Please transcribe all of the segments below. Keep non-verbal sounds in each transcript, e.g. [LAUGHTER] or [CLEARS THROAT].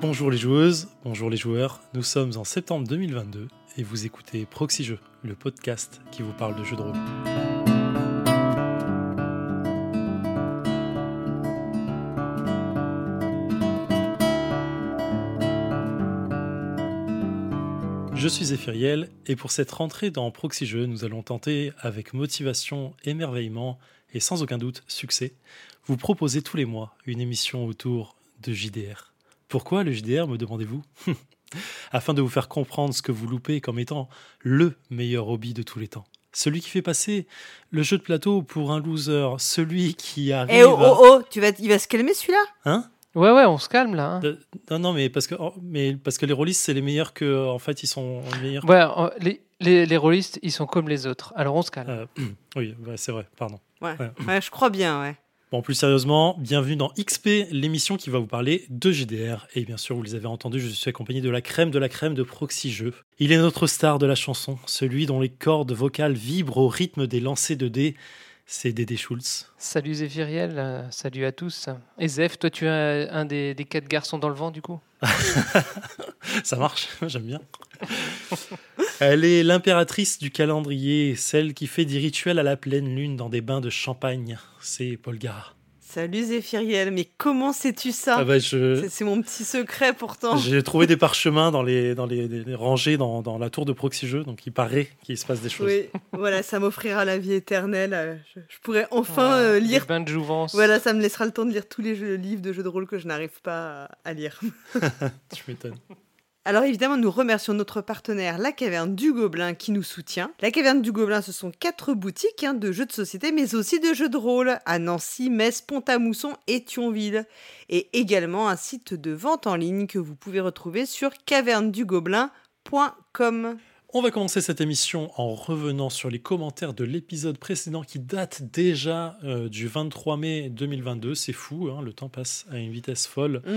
Bonjour les joueuses, bonjour les joueurs, nous sommes en septembre 2022 et vous écoutez Proxy Jeux, le podcast qui vous parle de jeux de rôle. Je suis Zéphiriel et pour cette rentrée dans Proxy Jeux, nous allons tenter avec motivation, émerveillement et sans aucun doute succès, vous proposer tous les mois une émission autour de JDR. Pourquoi le JDR, me demandez-vous [LAUGHS] Afin de vous faire comprendre ce que vous loupez comme étant le meilleur hobby de tous les temps. Celui qui fait passer le jeu de plateau pour un loser, celui qui arrive. Eh oh oh oh, tu vas, il va se calmer celui-là? Hein? Ouais, ouais, on se calme là. hein. De- Non, non, mais parce que, oh, mais parce que les rôlistes, c'est les meilleurs que. En fait, ils sont meilleurs. Ouais, euh, les, les, les rôlistes, ils sont comme les autres. Alors on se calme. Euh, [CLEARS THROAT] oui, ouais, c'est vrai, pardon. ouais. Ouais. ouais, je crois bien, ouais. Bon, plus sérieusement, bienvenue dans XP, l'émission qui va vous parler de GDR. Et bien sûr, vous les avez entendus, je suis accompagné de la crème de la crème de Proxy Jeux. Il est notre star de la chanson, celui dont les cordes vocales vibrent au rythme des lancers de dés. C'est Dédé Schultz. Salut Zéphiriel, euh, salut à tous. Et Zeph, toi tu es un, un des, des quatre garçons dans le vent du coup? [LAUGHS] Ça marche, [LAUGHS] j'aime bien. Elle est l'impératrice du calendrier, celle qui fait des rituels à la pleine lune dans des bains de champagne. C'est Paul Gara. Salut Zéphiriel, mais comment sais-tu ça Ah bah, je... C'est- mon petit secret pourtant. J'ai trouvé des parchemins dans les, dans les, les rangées dans, dans la tour de Proxy Jeux, donc il paraît qu'il se passe des choses. Oui, voilà, ça m'offrira la vie éternelle. euh, Je, je pourrai enfin Ouais, euh, lire. bains de jouvence. Voilà, ça me laissera le temps de lire tous les jeux- livres de jeux de rôle que je n'arrive pas à, à lire. [LAUGHS] [LAUGHS] Tu m'étonnes. Alors évidemment, nous remercions notre partenaire La Caverne du Gobelin qui nous soutient. La Caverne du Gobelin, ce sont quatre boutiques hein, de jeux de société, mais aussi de jeux de rôle à Nancy, Metz, Pont-à-Mousson et Thionville. Et également un site de vente en ligne que vous pouvez retrouver sur cavernedugobelin.com. On va commencer cette émission en revenant sur les commentaires de l'épisode précédent qui date déjà euh, du 23 mai 2022. C'est fou, hein, le temps passe à une vitesse folle. Mm.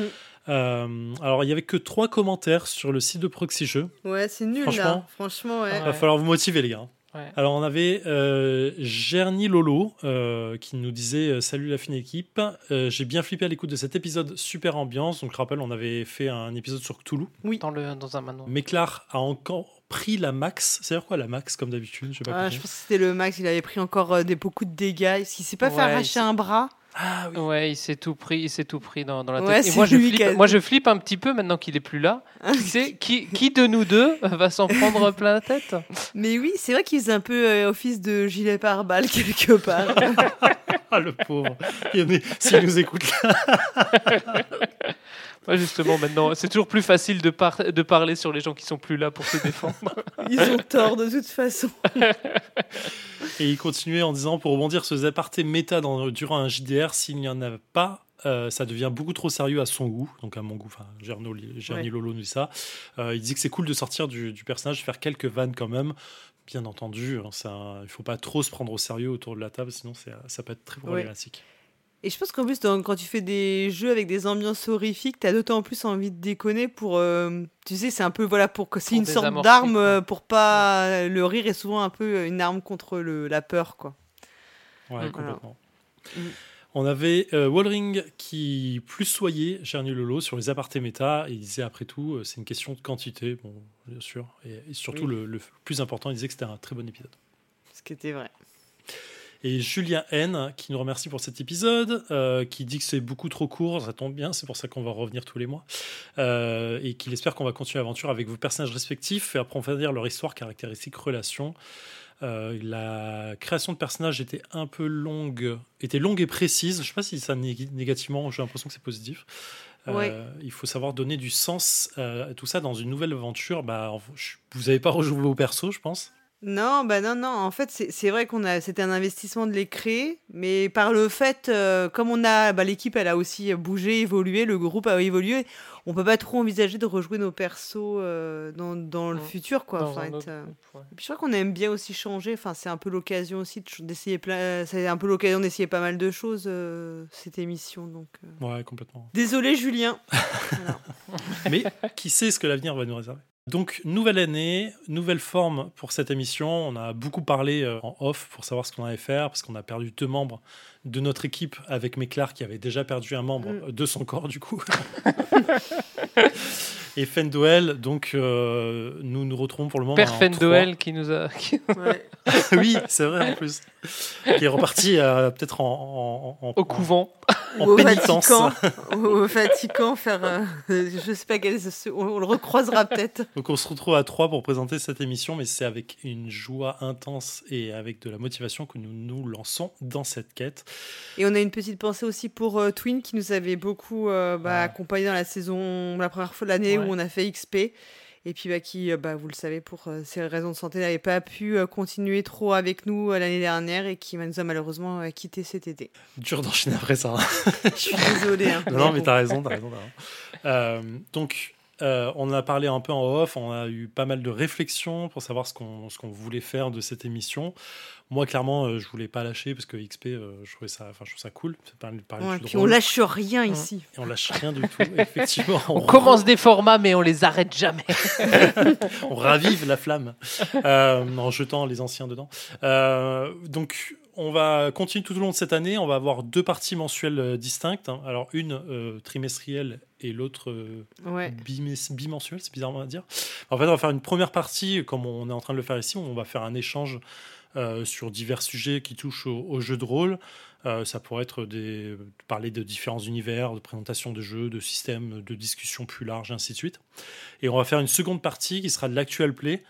Euh, alors, il n'y avait que trois commentaires sur le site de Proxy Jeux. Ouais, c'est nul Franchement. là. Franchement, ouais. Il Ouais. va falloir vous motiver, les gars. Ouais. Alors, on avait euh, Gerny Lolo euh, qui nous disait euh, Salut la fine équipe. Euh, J'ai bien flippé à l'écoute de cet épisode, super ambiance. Donc, je rappelle, on avait fait un épisode sur Cthulhu. Dans, le, dans un manoir. Méclar a encore pris la max. C'est-à-dire quoi la max, comme d'habitude? Je sais pas Ah, je pense que c'était le max, il avait pris encore euh, des, beaucoup de dégâts. Est-ce qu'il s'est pas fait arracher il- un bras? Ah oui. Ouais, il s'est tout pris, il s'est tout pris dans, dans la Ouais, tête. Et moi je, a- flippe, moi je flippe un petit peu maintenant qu'il est plus là. Qui, sait, qui, qui de nous deux [LAUGHS] va s'en prendre plein la tête? Mais oui, c'est vrai qu'il faisait un peu euh, office de gilet pare-balles [LAUGHS] quelque part. Ah, le pauvre. S'il nous écoute là. [LAUGHS] Moi justement maintenant, c'est toujours plus facile de, par- de parler sur les gens qui sont plus là pour se défendre. [LAUGHS] Ils ont tort de toute façon. [LAUGHS] Et il continuait en disant Pour rebondir sur les apartés méta dans- durant un JDR, s'il n'y en a pas, euh, ça devient beaucoup trop sérieux à son goût, donc à mon goût. Enfin, Gerno, Ouais. Lolo nous dit ça. Euh, il dit que c'est cool de sortir du, du personnage, faire quelques vannes quand même. Bien entendu, hein, ça, il faut pas trop se prendre au sérieux autour de la table, sinon ça peut être très problématique. Et je pense qu'en plus, dans- quand tu fais des jeux avec des ambiances horrifiques, t'as d'autant plus envie de déconner pour. euh, tu sais, c'est un peu voilà pour que c'est une sorte d'arme euh, pour pas. Le rire est souvent un peu une arme contre le, la peur, quoi. Ouais, complètement. Mm. On avait euh, Wallring qui plus soyait Gerny Lolo sur les apartés méta. Il disait après tout, euh, c'est une question de quantité, bon, bien sûr. Et, et surtout, Oui. le, le plus important, il disait que c'était un très bon épisode. Ce qui était vrai. Et Julien N, qui nous remercie pour cet épisode, euh, qui dit que c'est beaucoup trop court, ça tombe bien, c'est pour ça qu'on va revenir tous les mois, euh, et qu'il espère qu'on va continuer l'aventure avec vos personnages respectifs et approfondir leur histoire, caractéristiques, relations. Euh, la création de personnages était un peu longue, était longue et précise. Je sais pas si ça né- négativement, j'ai l'impression que c'est positif. Euh. Il faut savoir donner du sens euh, à tout ça dans une nouvelle aventure. Bah, vous n'avez pas rejoué vos persos, je pense. Non, bah non, non. En fait, c'est vrai qu'on a, c'était un investissement de les créer, mais par le fait, euh, comme on a, bah, l'équipe, elle a aussi bougé, évolué, le groupe a évolué. On peut pas trop envisager de rejouer nos persos euh, dans, dans le Ouais. futur, quoi. Enfin, être, euh, groupe, ouais. Et puis je crois qu'on aime bien aussi changer. Enfin, c'est un peu l'occasion aussi d'essayer plein. C'est un peu l'occasion d'essayer pas mal de choses cette émission. Donc. Ouais, complètement. désolé Julien. [LAUGHS] Voilà. Mais qui sait ce que l'avenir va nous réserver? Donc, nouvelle année, nouvelle forme pour cette émission. On a beaucoup parlé euh, en off pour savoir ce qu'on allait faire, parce qu'on a perdu deux membres de notre équipe avec Méclar qui avait déjà perdu un membre Mm. de son corps du coup. [LAUGHS] Et Fendoel, donc euh, nous nous retrouvons pour le moment. Père en Fendoel qui nous a. Ouais. [LAUGHS] oui, c'est vrai en plus. Qui est reparti euh, peut-être en, en, en- Au couvent. en au pénitence. Vatican, au Vatican faire. euh, je sais pas quel. On, on le recroisera peut-être. Donc on se retrouve à trois pour présenter cette émission, mais c'est avec une joie intense et avec de la motivation que nous nous lançons dans cette quête. Et on a une petite pensée aussi pour euh, Twin qui nous avait beaucoup euh, bah, Ouais. accompagné dans la saison, la première fois de l'année Ouais. où on a fait XP. Et puis bah, qui, euh, bah, vous le savez, pour euh, ces raisons de santé, n'avait pas pu euh, continuer trop avec nous euh, l'année dernière et qui nous a malheureusement euh, quitté cet été. Dur d'enchaîner après ça. hein. Je suis désolée. hein. [LAUGHS] Non, non, mais t'as raison, t'as raison. Euh, donc, euh, on a parlé un peu en off, on a eu pas mal de réflexions pour savoir ce qu'on ce qu'on voulait faire de cette émission. Moi, clairement, euh, je voulais pas lâcher parce que XP, euh, je trouvais ça, enfin, je trouve ça cool. C'est pas parler Ouais, de puis on lâche rien ici. Et on lâche rien du tout. [LAUGHS] Effectivement, On commence des formats, mais on les arrête jamais. [LAUGHS] on ravive la flamme euh, en jetant les anciens dedans. Euh, donc, on va continuer tout au long de cette année. On va avoir deux parties mensuelles distinctes. hein. Alors, une euh, trimestrielle et l'autre euh, Ouais. bimensuelle, c'est bizarre à dire. En fait, on va faire une première partie, comme on est en train de le faire ici, où on va faire un échange euh, sur divers sujets qui touchent au, au jeu de rôle. Euh, ça pourrait être des, parler de différents univers, de présentation de jeux, de systèmes, de discussions plus larges, ainsi de suite. Et on va faire une seconde partie qui sera de l'actual play,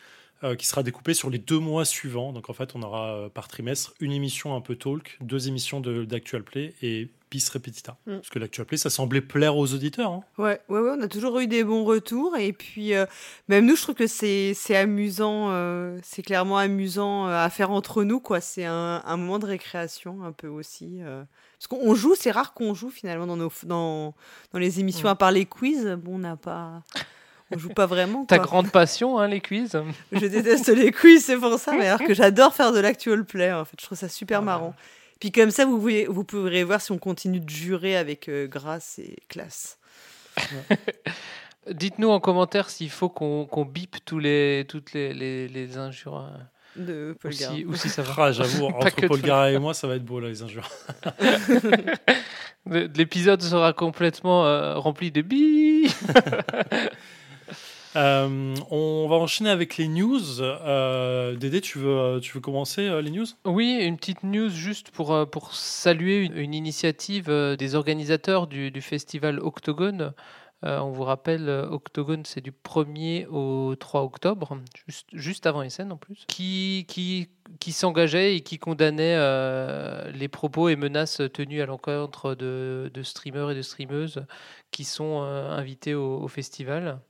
euh, qui sera découpée sur les deux mois suivants. Donc en fait, on aura par trimestre une émission un peu talk, deux émissions d'actual play et bis repetita. Mm. Parce que l'actual play, ça semblait plaire aux auditeurs. hein. Ouais, ouais, ouais, on a toujours eu des bons retours. Et puis, euh, même nous, je trouve que c'est c'est amusant. euh, c'est clairement amusant euh, à faire entre nous, quoi. C'est un, un moment de récréation, un peu aussi. euh. Parce qu'on on joue, c'est rare qu'on joue finalement dans, nos, dans, dans les émissions, Mm. à part les quiz. Bon, on n'a pas. On joue pas vraiment. [LAUGHS] Ta quoi. grande passion, hein, les quiz. Je déteste les quiz, c'est pour ça. Mais alors que j'adore faire de l'actual play, en fait. Je trouve ça super Ah bah. marrant. Puis comme ça, vous, pouvez, vous pourrez voir si on continue de jurer avec euh, grâce et classe. [LAUGHS] Dites-nous en commentaire s'il faut qu'on qu'on bip tous les, toutes les, les, les injures. euh, De Paul ou, si, ou si ça va. Ah, J'avoue, [LAUGHS] entre Paul fun. Garay et moi, ça va être beau là, les injures. [LAUGHS] L'épisode sera complètement euh, rempli de bi. Euh, on va enchaîner avec les news. Euh, Dédé, tu veux, tu veux commencer euh, les news? Oui, une petite news juste pour, pour saluer une, initiative des organisateurs du, festival Octogone. On vous rappelle, Octogone, c'est du 1er au 3 octobre, juste, juste avant SN en plus, qui, qui, qui s'engageait et qui condamnait les propos et menaces tenus à l'encontre de, de streamers et de streameuses qui sont invités au festival.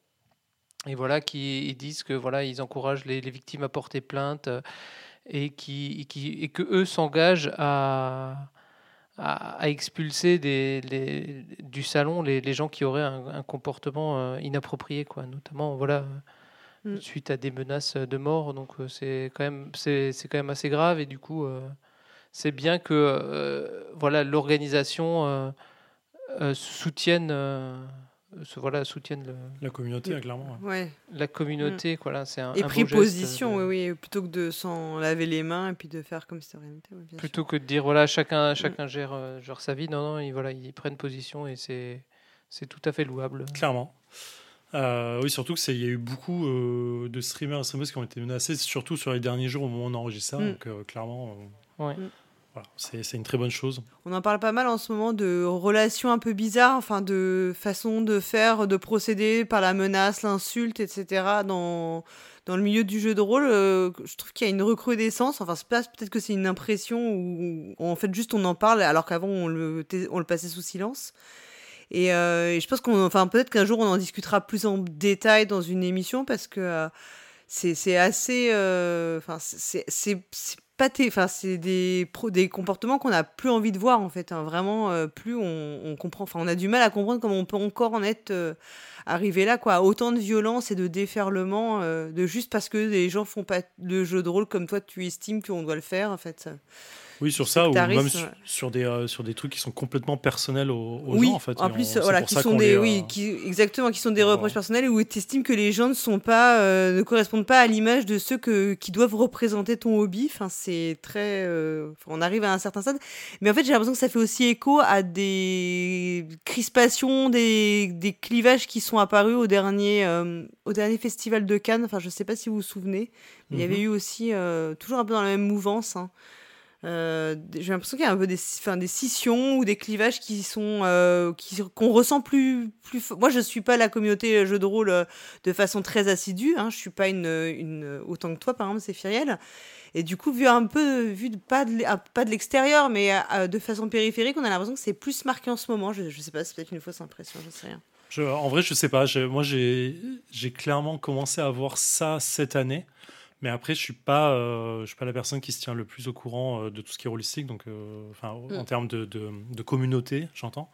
Et voilà, qui ils disent que voilà, ils encouragent les, les victimes à porter plainte euh, et qui, et qui et que eux s'engagent à, à, à expulser des, les- du salon les, les gens qui auraient un, un comportement euh, inapproprié, quoi. Notamment, voilà, Mm. suite à des menaces de mort. Donc euh, c'est quand même c'est c'est quand même assez grave et du coup c'est bien que euh, voilà l'organisation euh, euh, soutienne euh, ce- voilà soutienne le- La communauté, clairement. ouais. Ouais. la communauté. Voilà, c'est un Et un pris beau position, de- oui, oui, plutôt que de s'en laver les mains et puis de faire comme si rien n'était. ouais, bien Plutôt que de dire voilà chacun chacun gère, euh, gère sa vie, non non ils, voilà ils prennent position et c'est c'est tout à fait louable. Clairement. Euh, oui, surtout qu'il y a eu beaucoup euh, de streamers et streameuses qui ont été menacés, surtout sur les derniers jours au moment où on enregistre ça. Mm. Donc, euh, clairement, euh, Ouais. C'est une très bonne chose. On en parle pas mal en ce moment de relations un peu bizarres, enfin de façon de faire, de procéder par la menace, l'insulte, etc. dans dans le milieu du jeu de rôle. euh, je trouve qu'il y a une recrudescence. Enfin, peut-être que c'est une impression où en fait juste on en parle alors qu'avant on le on le passait sous silence. Et, euh, et je pense qu'on, enfin, peut-être qu'un jour on en discutera plus en détail dans une émission parce que euh, c'est, assez, enfin, c'est, c'est, des, comportements qu'on n'a plus envie de voir en fait. hein. Vraiment, euh, plus on, comprend, enfin, on a du mal à comprendre comment on peut encore en être euh, arrivé là, quoi. Autant de violence et de déferlement, euh, de juste parce que les gens font pas le jeu de rôle comme toi tu estimes qu'on doit le faire, en fait. Oui, sur ça, ou même sur, des, euh, sur des trucs qui sont complètement personnels aux, aux oui, gens, en fait. en plus, on- voilà, qui sont des, les, euh, oui, qui, exactement, qui sont des voilà. reproches personnels où tu estimes que les gens ne sont pas, euh, ne correspondent pas à l'image de ceux que, qui doivent représenter ton hobby. Enfin, c'est très, euh, on arrive à un certain stade. Mais en fait, j'ai l'impression que ça fait aussi écho à des crispations, des, des clivages qui sont apparus au dernier, au dernier festival de Cannes. Enfin, je sais pas si vous vous souvenez, mais il y avait Mhm. eu aussi, toujours un peu dans la même mouvance. hein. Euh, j'ai l'impression qu'il y a un peu des, enfin, des scissions ou des clivages qui sont euh, qui qu'on ressent plus plus moi je suis pas la communauté jeu de rôle euh, de façon très assidue hein, je suis pas une, autant que toi par exemple c'est Firiel et du coup vu un peu vu pas de, ah, pas de l'extérieur mais de façon périphérique on a l'impression que c'est plus marqué en ce moment je, je sais pas c'est peut-être une fausse impression je sais rien Je- en vrai, je sais pas. j'ai- Moi, j'ai clairement commencé à voir ça cette année. Mais après, je suis pas, euh, je suis pas la personne qui se tient le plus au courant euh, de tout ce qui est holistique, donc, euh, enfin, en Mm. termes de, de, de communauté, j'entends.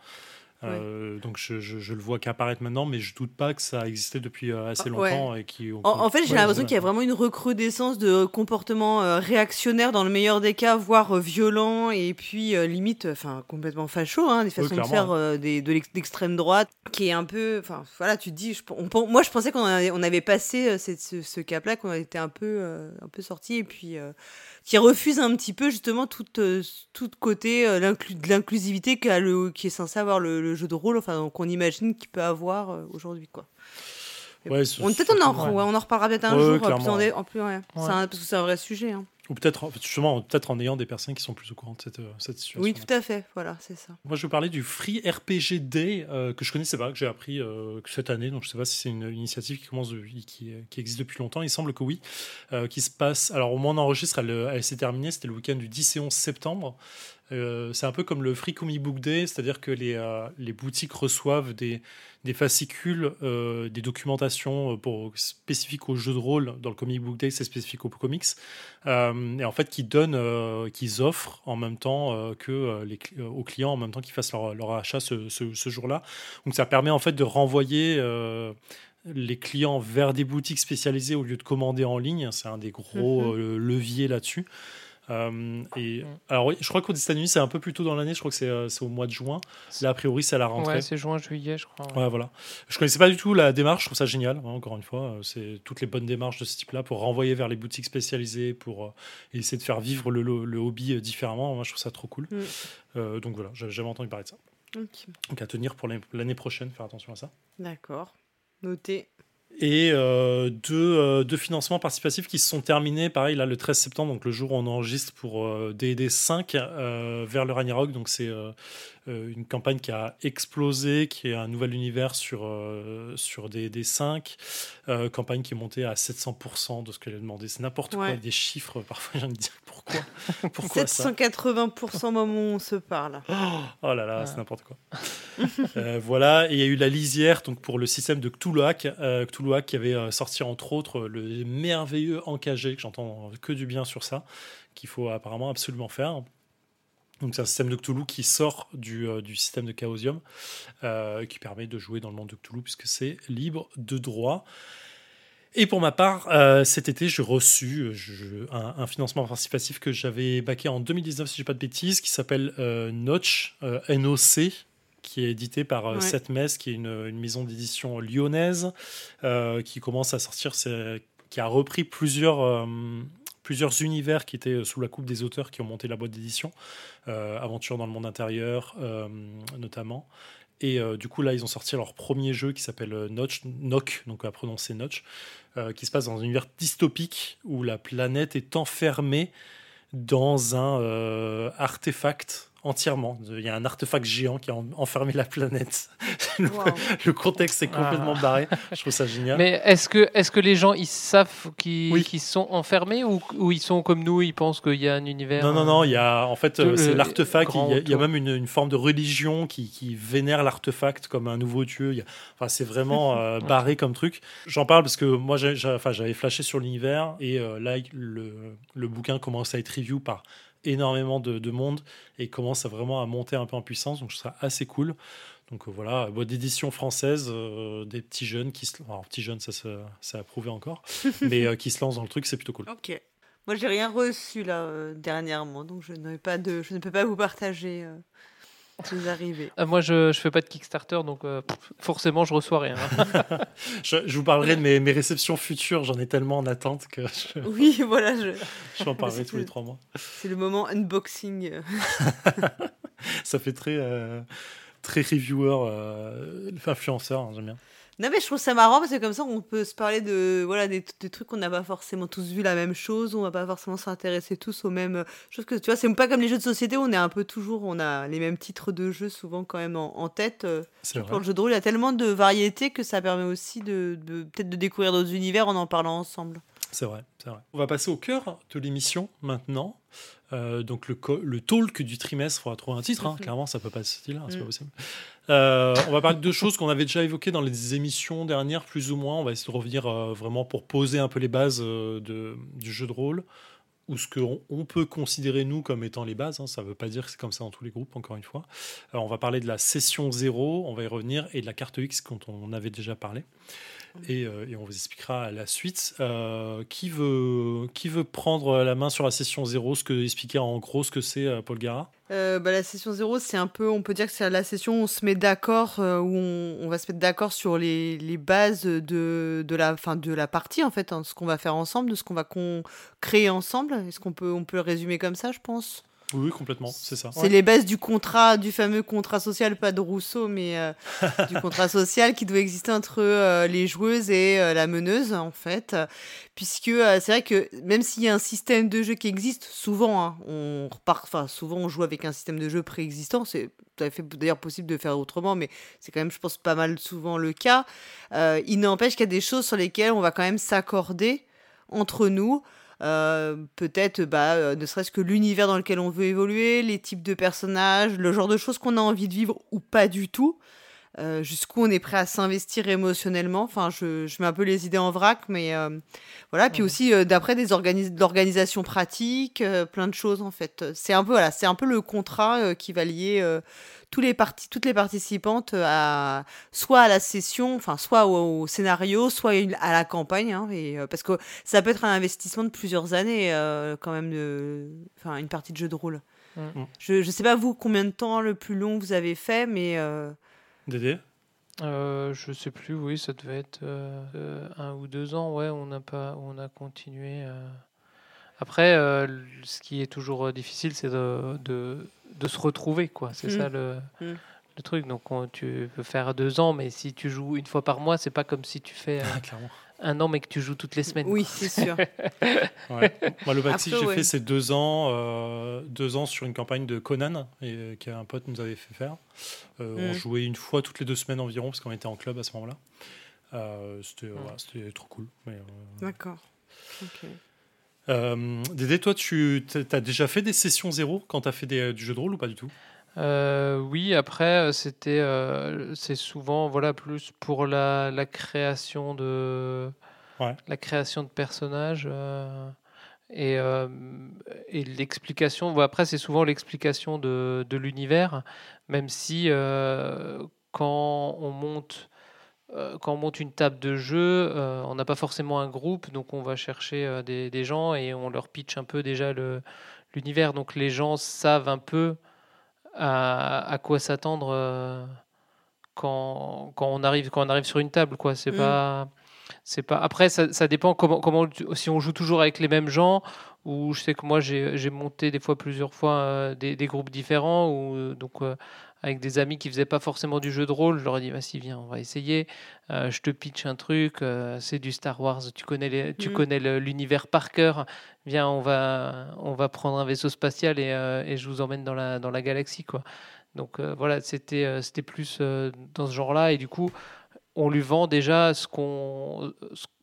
Euh, Donc, je, je, je le vois qu'apparaître maintenant, mais je doute pas que ça existait depuis euh, assez Ah, ouais. longtemps et qui. En, en fait, j'ai l'impression qu'il y a vraiment une recrudescence de comportements euh, réactionnaires dans le meilleur des cas, voire euh, violents, et puis limite, enfin complètement facho, hein, des façons de faire des, de l'ex- d'extrême droite, qui est un peu, enfin voilà, tu te dis, je, on pen- moi je pensais qu'on avait, on avait passé cette- ce, ce cap-là, qu'on était un peu, un peu sorti, et puis qui refuse un petit peu justement tout, euh, tout côté euh, de l'inclusivité qu'a le, qui est censé avoir le, le jeu de rôle, enfin qu'on imagine qu'il peut avoir euh, aujourd'hui, quoi. Ouais, bon. peut-être on, en- ouais. on en reparlera peut-être un Ouais, jour, plus en, plus, ouais. C'est Ouais. un- parce que c'est un vrai sujet. hein. Ou peut-être, justement, peut-être en ayant des personnes qui sont plus au courant de cette, euh, cette situation. Oui, tout à fait, voilà, c'est ça. Moi, je vais parler du Free RPG Day euh, que je connaissais pas, que j'ai appris euh, cette année. Donc, je sais pas si c'est une initiative qui commence, de- qui, qui existe depuis longtemps. Il semble que oui, euh, qui se passe. Alors, au moment enregistre, elle, elle s'est terminée. C'était le week-end du 10 et 11 septembre. Euh, c'est un peu comme le Free Comic Book Day, c'est-à-dire que les, euh, les boutiques reçoivent des, des fascicules, euh, des documentations pour, spécifiques aux jeux de rôle. Dans le Comic Book Day, c'est spécifique aux comics. Et en fait, qui donnent, qu'ils offrent en même temps que les, aux clients, en même temps qu'ils fassent leur, leur achat ce, ce- ce jour-là. Donc, ça permet en fait de renvoyer. les clients vers des boutiques spécialisées au lieu de commander en ligne, c'est un des gros Mhm. euh, leviers là-dessus. Euh, et alors, oui, je crois qu'aux États-Unis, c'est un peu plus tôt dans l'année. Je crois que c'est euh, c'est au mois de juin. Là, a priori, c'est à la rentrée. Ouais, c'est juin, juillet, je crois. ouais. Ouais, voilà. Je connaissais pas du tout la démarche, je trouve ça génial, hein, encore une fois. euh, C'est toutes les bonnes démarches de ce type-là pour renvoyer vers les boutiques spécialisées, pour euh, essayer de faire vivre le, le- le hobby différemment. Moi, je trouve ça trop cool. Mm. Euh, donc voilà, j'avais jamais entendu parler de ça. Donc à tenir pour l'année- l'année prochaine, faire attention à ça. D'accord. Noté. Et euh, deux, euh, deux financements participatifs qui se sont terminés, pareil, là, le 13 septembre, donc le jour où on enregistre pour euh, D&D 5 euh, vers le Ragnarok. Donc, c'est une campagne qui a explosé, qui est un nouvel univers sur, euh, sur D&D 5. Euh, campagne qui est montée à 700% de ce qu'elle a demandé. C'est n'importe quoi, Ouais. des chiffres. [LAUGHS] Parfois, j'ai envie de dire pourquoi? [LAUGHS] Pourquoi ça? 780% au moment où on se parle. Oh là là, Ouais. c'est n'importe quoi. [LAUGHS] Euh, voilà, et il y a eu la lisière donc pour le système de Cthulhuac, euh, Cthulhuac qui avait euh, sorti entre autres le merveilleux Encagé, que j'entends que du bien sur ça, qu'il faut apparemment absolument faire. Donc c'est un système de Cthulhu qui sort du, euh, du système de Chaosium, euh, qui permet de jouer dans le monde de Cthulhu puisque c'est libre de droit. Et pour ma part, euh, cet été, j'ai reçu je- un, un financement participatif que j'avais baqué en 2019, si je dis pas de bêtises, qui s'appelle Notch, NOC, qui est édité par Ouais. 7 Mess, qui est une, une maison d'édition lyonnaise, qui commence à sortir, qui a repris plusieurs, euh, plusieurs univers qui étaient sous la coupe des auteurs qui ont monté la boîte d'édition, euh, Aventure dans le monde intérieur euh, notamment. Et euh, du coup, là, ils ont sorti leur premier jeu qui s'appelle euh, Notch, Nock, donc à prononcer Notch, euh, qui se passe dans un univers dystopique où la planète est enfermée dans un euh, artefact entièrement. Il y a un artefact géant qui a en- enfermé la planète. [LAUGHS] le, Wow. le contexte est complètement Ah. barré. Je trouve ça génial. Mais est-ce que, est que les gens ils savent qu'ils Oui. sont enfermés ou, ou ils sont comme nous, ils pensent qu'il y a un univers Non, non, non, il y a en fait, euh, c'est l'artefact. Il y a- grand il y, a autour. même une, une forme de religion qui, qui vénère l'artefact comme un nouveau dieu. Il y a- enfin, c'est vraiment [LAUGHS] euh, barré comme truc. J'en parle parce que moi, enfin, j'avais flashé sur l'univers et euh, là, le, le bouquin commence à être review par énormément de, de monde et commence à vraiment à monter un peu en puissance. Donc, ce sera assez cool. Donc euh, voilà, boîte d'édition française, euh, des petits jeunes qui se... Alors, petits jeunes, ça, ça a prouvé encore, [LAUGHS] mais euh, qui se lancent dans le truc, c'est plutôt cool. Ok. Moi, j'ai rien reçu là dernièrement, donc je, pas de, je ne peux pas vous partager [LAUGHS] ces arrivées. Euh, moi, je ne fais pas de Kickstarter, donc euh, pff, forcément, je reçois rien. [LAUGHS] Je, je vous parlerai de mes, mes réceptions futures, j'en ai tellement en attente que je, [LAUGHS] Oui, voilà, je- j'en parlerai C'est tous les trois mois. c'est le moment unboxing. Ça fait très, euh, très reviewer, euh, influenceur, hein, j'aime bien. Non, mais je trouve ça marrant parce que comme ça, on peut se parler de voilà des, des trucs qu'on n'a pas forcément tous vu la même chose, on va pas forcément s'intéresser tous aux mêmes choses que tu vois. C'est pas comme les jeux de société, où on est un peu toujours, on a les mêmes titres de jeux souvent quand même en, en tête. euh, Pour le jeu de rôle, il y a tellement de variétés que ça permet aussi de, de- peut-être de découvrir d'autres univers en en parlant ensemble. C'est vrai, c'est vrai. On va passer au cœur de l'émission maintenant. Euh, donc le, le talk du trimestre, il faudra trouver un titre, hein. Mhm. clairement ça peut pas être ce style, c'est Mm. pas possible. Euh, on va parler de deux choses qu'on avait déjà évoquées dans les émissions dernières, plus ou moins. On va essayer de revenir euh, vraiment pour poser un peu les bases euh, du jeu de rôle, ou ce qu'on on peut considérer nous comme étant les bases. hein. Ça ne veut pas dire que c'est comme ça dans tous les groupes, encore une fois. On va parler de la session 0, on va y revenir, et de la carte X quand on avait déjà parlé. Et, euh, et on vous expliquera à la suite. Euh, qui, veut, qui veut prendre la main sur la session 0, ce que, expliquer en gros ce que c'est, euh, Paul Gara bah, la session 0, c'est un peu, on peut dire que c'est la session où on se met d'accord, où on, va se mettre d'accord sur les, les bases de, de, la, fin, de la partie, en fait, hein, ce qu'on va faire ensemble, de ce qu'on va créer ensemble. Est-ce qu'on peut, on peut résumer comme ça, je pense? Oui, oui, complètement, c'est ça. C'est les bases du contrat, du fameux contrat social, pas de Rousseau, mais euh, du [LAUGHS] contrat social qui doit exister entre euh, les joueuses et euh, la meneuse, en fait. Puisque euh, c'est vrai que même s'il y a un système de jeu qui existe, souvent, hein, on repart, enfin, souvent on joue avec un système de jeu préexistant. C'est tout à fait d'ailleurs possible de faire autrement, mais c'est quand même, je pense, pas mal souvent le cas. Euh, il n'empêche qu'il y a des choses sur lesquelles on va quand même s'accorder entre nous. Euh, peut-être bah, euh, ne serait-ce que l'univers dans lequel on veut évoluer, les types de personnages, le genre de choses qu'on a envie de vivre ou pas du tout, euh, jusqu'où on est prêt à s'investir émotionnellement. Enfin, je, je mets un peu les idées en vrac, mais euh, voilà. Puis aussi euh, d'après des organis de l'organisation pratique, euh, plein de choses en fait. C'est un peu voilà, c'est un peu le contrat euh, qui va lier euh, tous les parties, toutes les participantes à soit à la session, enfin soit au, au scénario, soit à la campagne, hein, et, euh, parce que ça peut être un investissement de plusieurs années euh, quand même, de, enfin une partie de jeu de rôle. Mm. Je, je sais pas vous combien de temps le plus long vous avez fait, mais euh, Dédé Euh, je sais plus, oui, ça devait être euh, un ou deux ans, ouais, on n'a pas, on a continué. euh. Après, euh, ce qui est toujours difficile, c'est de, de, de se retrouver, quoi. C'est ça le, Mm. le truc. Donc, on- tu peux faire deux ans, mais si tu joues une fois par mois, c'est pas comme si tu fais Ah, [LAUGHS] clairement. Un an, mais que tu joues toutes les semaines. oui, c'est sûr. [LAUGHS] Ouais. Moi, le Après, j'ai ouais. fait, c'est deux ans, euh, deux ans sur une campagne de Conan, et, euh, qu'un pote nous avait fait faire. Euh, On Mm. jouait une fois toutes les deux semaines environ, parce qu'on était en club à ce moment-là. Euh, c'était Mm. trop cool. Mais, euh, D'accord. Ok. euh, Dédé, toi, tu as déjà fait des sessions zéro quand tu as fait des- du jeu de rôle ou pas du tout? Euh, oui, après, euh, c'était, euh, c'est souvent, voilà, plus pour la, la création de, Ouais. la création de personnages euh, et, et l'explication. bon, après, c'est souvent l'explication de, de l'univers, même si quand on monte. Quand on monte une table de jeu, on n'a pas forcément un groupe, donc on va chercher des, des gens et on leur pitch un peu déjà le- l'univers. Donc les gens savent un peu à, à quoi s'attendre euh, quand, quand on arrive quand on arrive sur une table quoi c'est Mm. pas c'est pas après ça, ça dépend comment comment si on joue toujours avec les mêmes gens ou je sais que moi j'ai monté des fois plusieurs fois euh, des, des groupes différents ou euh, donc euh, avec des amis qui faisaient pas forcément du jeu de rôle je leur ai dit vas-y viens on va essayer Euh, je te pitch un truc c'est du Star Wars tu connais les, tu Mm. connais l'univers par cœur viens on va on va prendre un vaisseau spatial et, et je vous emmène dans la dans la galaxie quoi donc voilà c'était c'était plus dans ce genre là et du coup on lui vend déjà ce qu'on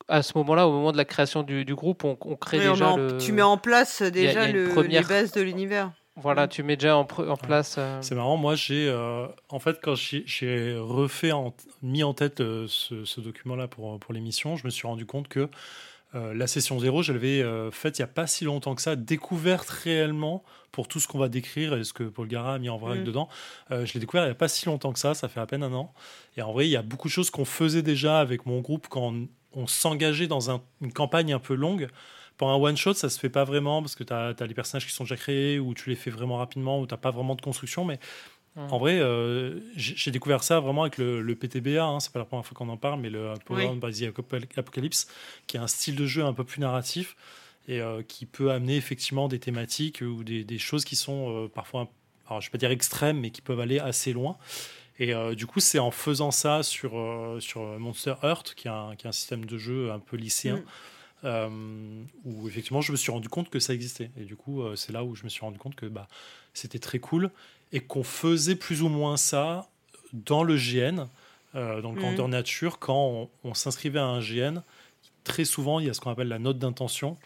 à ce moment-là au moment de la création du, du groupe on, on crée Oui, déjà en- le Tu mets en place euh, il y a- il y déjà a le- première- les bases de l'univers. voilà Mm. tu mets déjà en, pre- en place euh, C'est marrant, moi j'ai euh, en fait quand j'ai- j'ai refait en- mis en tête euh, ce, ce document-là pour, pour l'émission, je me suis rendu compte que euh, la session zéro, je l'avais euh, faite il n'y a pas si longtemps que ça, découverte réellement pour tout ce qu'on va décrire et ce que Paul Gara a mis en vrac Mm. dedans. Euh, je l'ai découvert il n'y a pas si longtemps que ça, ça fait à peine un an. Et en vrai, il y a beaucoup de choses qu'on faisait déjà avec mon groupe quand on, on s'engageait dans un- une campagne un peu longue Pour un one shot, ça se fait pas vraiment parce que tu as, les personnages qui sont déjà créés ou tu les fais vraiment rapidement ou tu pas vraiment de construction. Mais en vrai, euh, j'ai découvert ça vraiment avec le, PTBA. Hein, c'est pas la première fois qu'on en parle, mais le Power by Apocalypse, qui est un style de jeu un peu plus narratif et euh, qui peut amener effectivement des thématiques ou des, choses qui sont euh, parfois, alors, je vais pas dire extrêmes, mais qui peuvent aller assez loin. Et du coup, c'est en faisant ça sur, sur Monster Earth, qui est, un, qui un système de jeu un peu lycéen. Mm. où effectivement je me suis rendu compte que ça existait. Et du coup, c'est là où je me suis rendu compte que bah, c'était très cool et qu'on faisait plus ou moins ça dans le GN, euh, dans le grandeur mmh. nature, quand on, s'inscrivait à un GN. Très souvent, il y a ce qu'on appelle la note d'intention.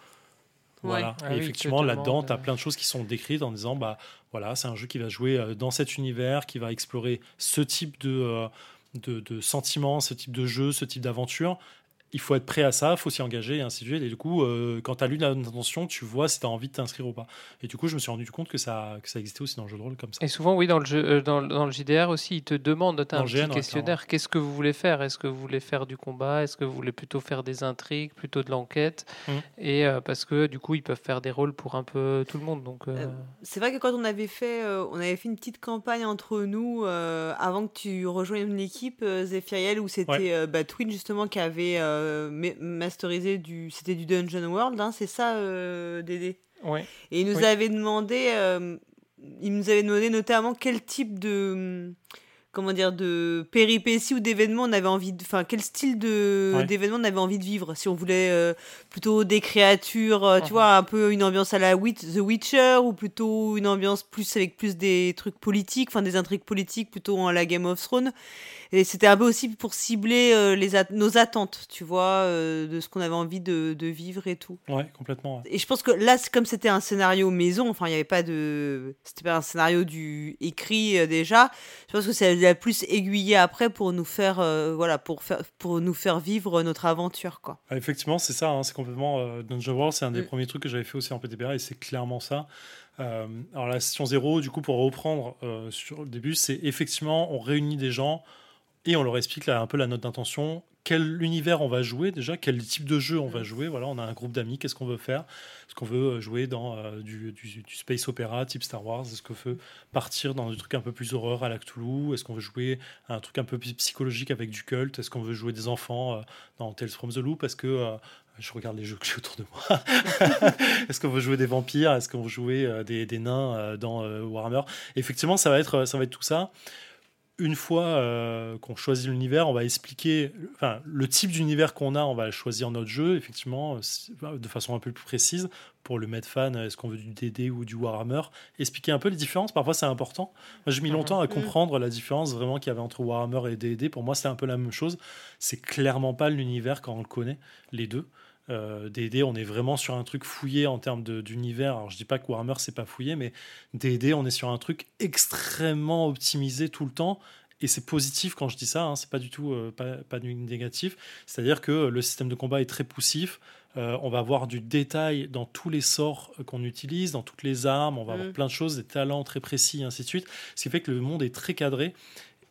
Voilà. Ah et effectivement, là-dedans, tu as plein de choses qui sont décrites en disant bah voilà, c'est un jeu qui va jouer euh, dans cet univers, qui va explorer ce type de, euh, de, de sentiments, ce type de jeu, ce type d'aventure il faut être prêt à ça, il faut s'y engager et ainsi de suite. Et du coup, euh, quand tu as lu l'intention, tu vois si tu as envie de t'inscrire ou pas. Et du coup, je me suis rendu compte que ça, que ça existait aussi dans le jeu de rôle comme ça. Et souvent, oui, dans le, jeu, euh, dans, dans, le JDR aussi, ils te demandent, tu un petit questionnaire, qu'est-ce que vous voulez faire? Est-ce que vous voulez faire du combat? Est-ce que vous voulez plutôt faire des intrigues, plutôt de l'enquête? Mmh. Et euh, parce que du coup, ils peuvent faire des rôles pour un peu tout le monde. Donc, C'est vrai que quand on avait fait, on avait fait une petite campagne entre nous avant que tu rejoignes l'équipe, Zephyriel, où c'était ouais. Twin justement qui avait masterisé du. C'était du Dungeon World, hein, c'est ça, euh, Dédé? Ouais. Et il nous avait demandé. Euh, il nous avait demandé notamment quel type de comment dire de péripéties ou d'événements on avait envie de enfin quel style de d'événements on avait envie de vivre si on voulait euh, plutôt des créatures euh, tu uh-huh. vois un peu une ambiance à la The Witcher ou plutôt une ambiance plus avec plus des trucs politiques enfin des intrigues politiques plutôt à la Game of Thrones et c'était un peu aussi pour cibler euh, les nos attentes, tu vois, euh, de ce qu'on avait envie de, de, vivre et tout. Ouais, complètement. Et je pense que là, comme c'était un scénario maison, enfin, il n'y avait pas de. C'était pas un scénario du écrit euh, déjà. Je pense que ça a plus aiguillé après pour nous faire, voilà, pour, faire, pour nous faire vivre notre aventure, quoi. Ah, effectivement, c'est ça, hein, c'est complètement. Dungeon World, c'est un des mm. premiers trucs que j'avais fait aussi en PTBA et c'est clairement ça. alors la session 0, du coup, pour reprendre sur le début, c'est effectivement, on réunit des gens et on leur explique là, un peu la note d'intention, quel univers on va jouer déjà, quel type de jeu on va mm. jouer? Voilà, on a un groupe d'amis, qu'est-ce qu'on veut faire? Est-ce qu'on veut euh, jouer dans euh, du, du, space opéra type Star Wars? Est-ce qu'on veut partir dans des trucs un peu plus horreur à la Cthulhu? Est-ce qu'on veut jouer un truc un peu plus psychologique avec du culte? Est-ce qu'on veut jouer des enfants euh, dans Tales from the Loop? Parce que je regarde les jeux que j'ai autour de moi. [LAUGHS] Est-ce qu'on veut jouer des vampires? Est-ce qu'on veut jouer des, des nains dans Warhammer? Effectivement, ça va être ça va être tout ça une fois euh, qu'on choisit l'univers, on va expliquer, enfin, le type d'univers qu'on a, on va choisir notre jeu, effectivement, euh, de façon un peu plus précise, pour le mettre fan, est-ce qu'on veut du DD ou du Warhammer, expliquer un peu les différences, parfois c'est important. Moi j'ai mis longtemps à mhm. comprendre la différence vraiment qu'il y avait entre Warhammer et DD, pour moi c'est un peu la même chose, c'est clairement pas l'univers quand on le connaît, les deux. Euh, D&D, on est vraiment sur un truc fouillé en termes d'univers. Alors, je dis pas que Warhammer, c'est pas fouillé, mais D&D, on est sur un truc extrêmement optimisé tout le temps. Et c'est positif quand je dis ça, hein, c'est pas du tout euh, pas, pas négatif. C'est-à-dire que le système de combat est très poussif. Euh, on va avoir du détail dans tous les sorts qu'on utilise, dans toutes les armes. On va avoir mm. plein de choses, des talents très précis, et ainsi de suite. Ce qui fait que le monde est très cadré.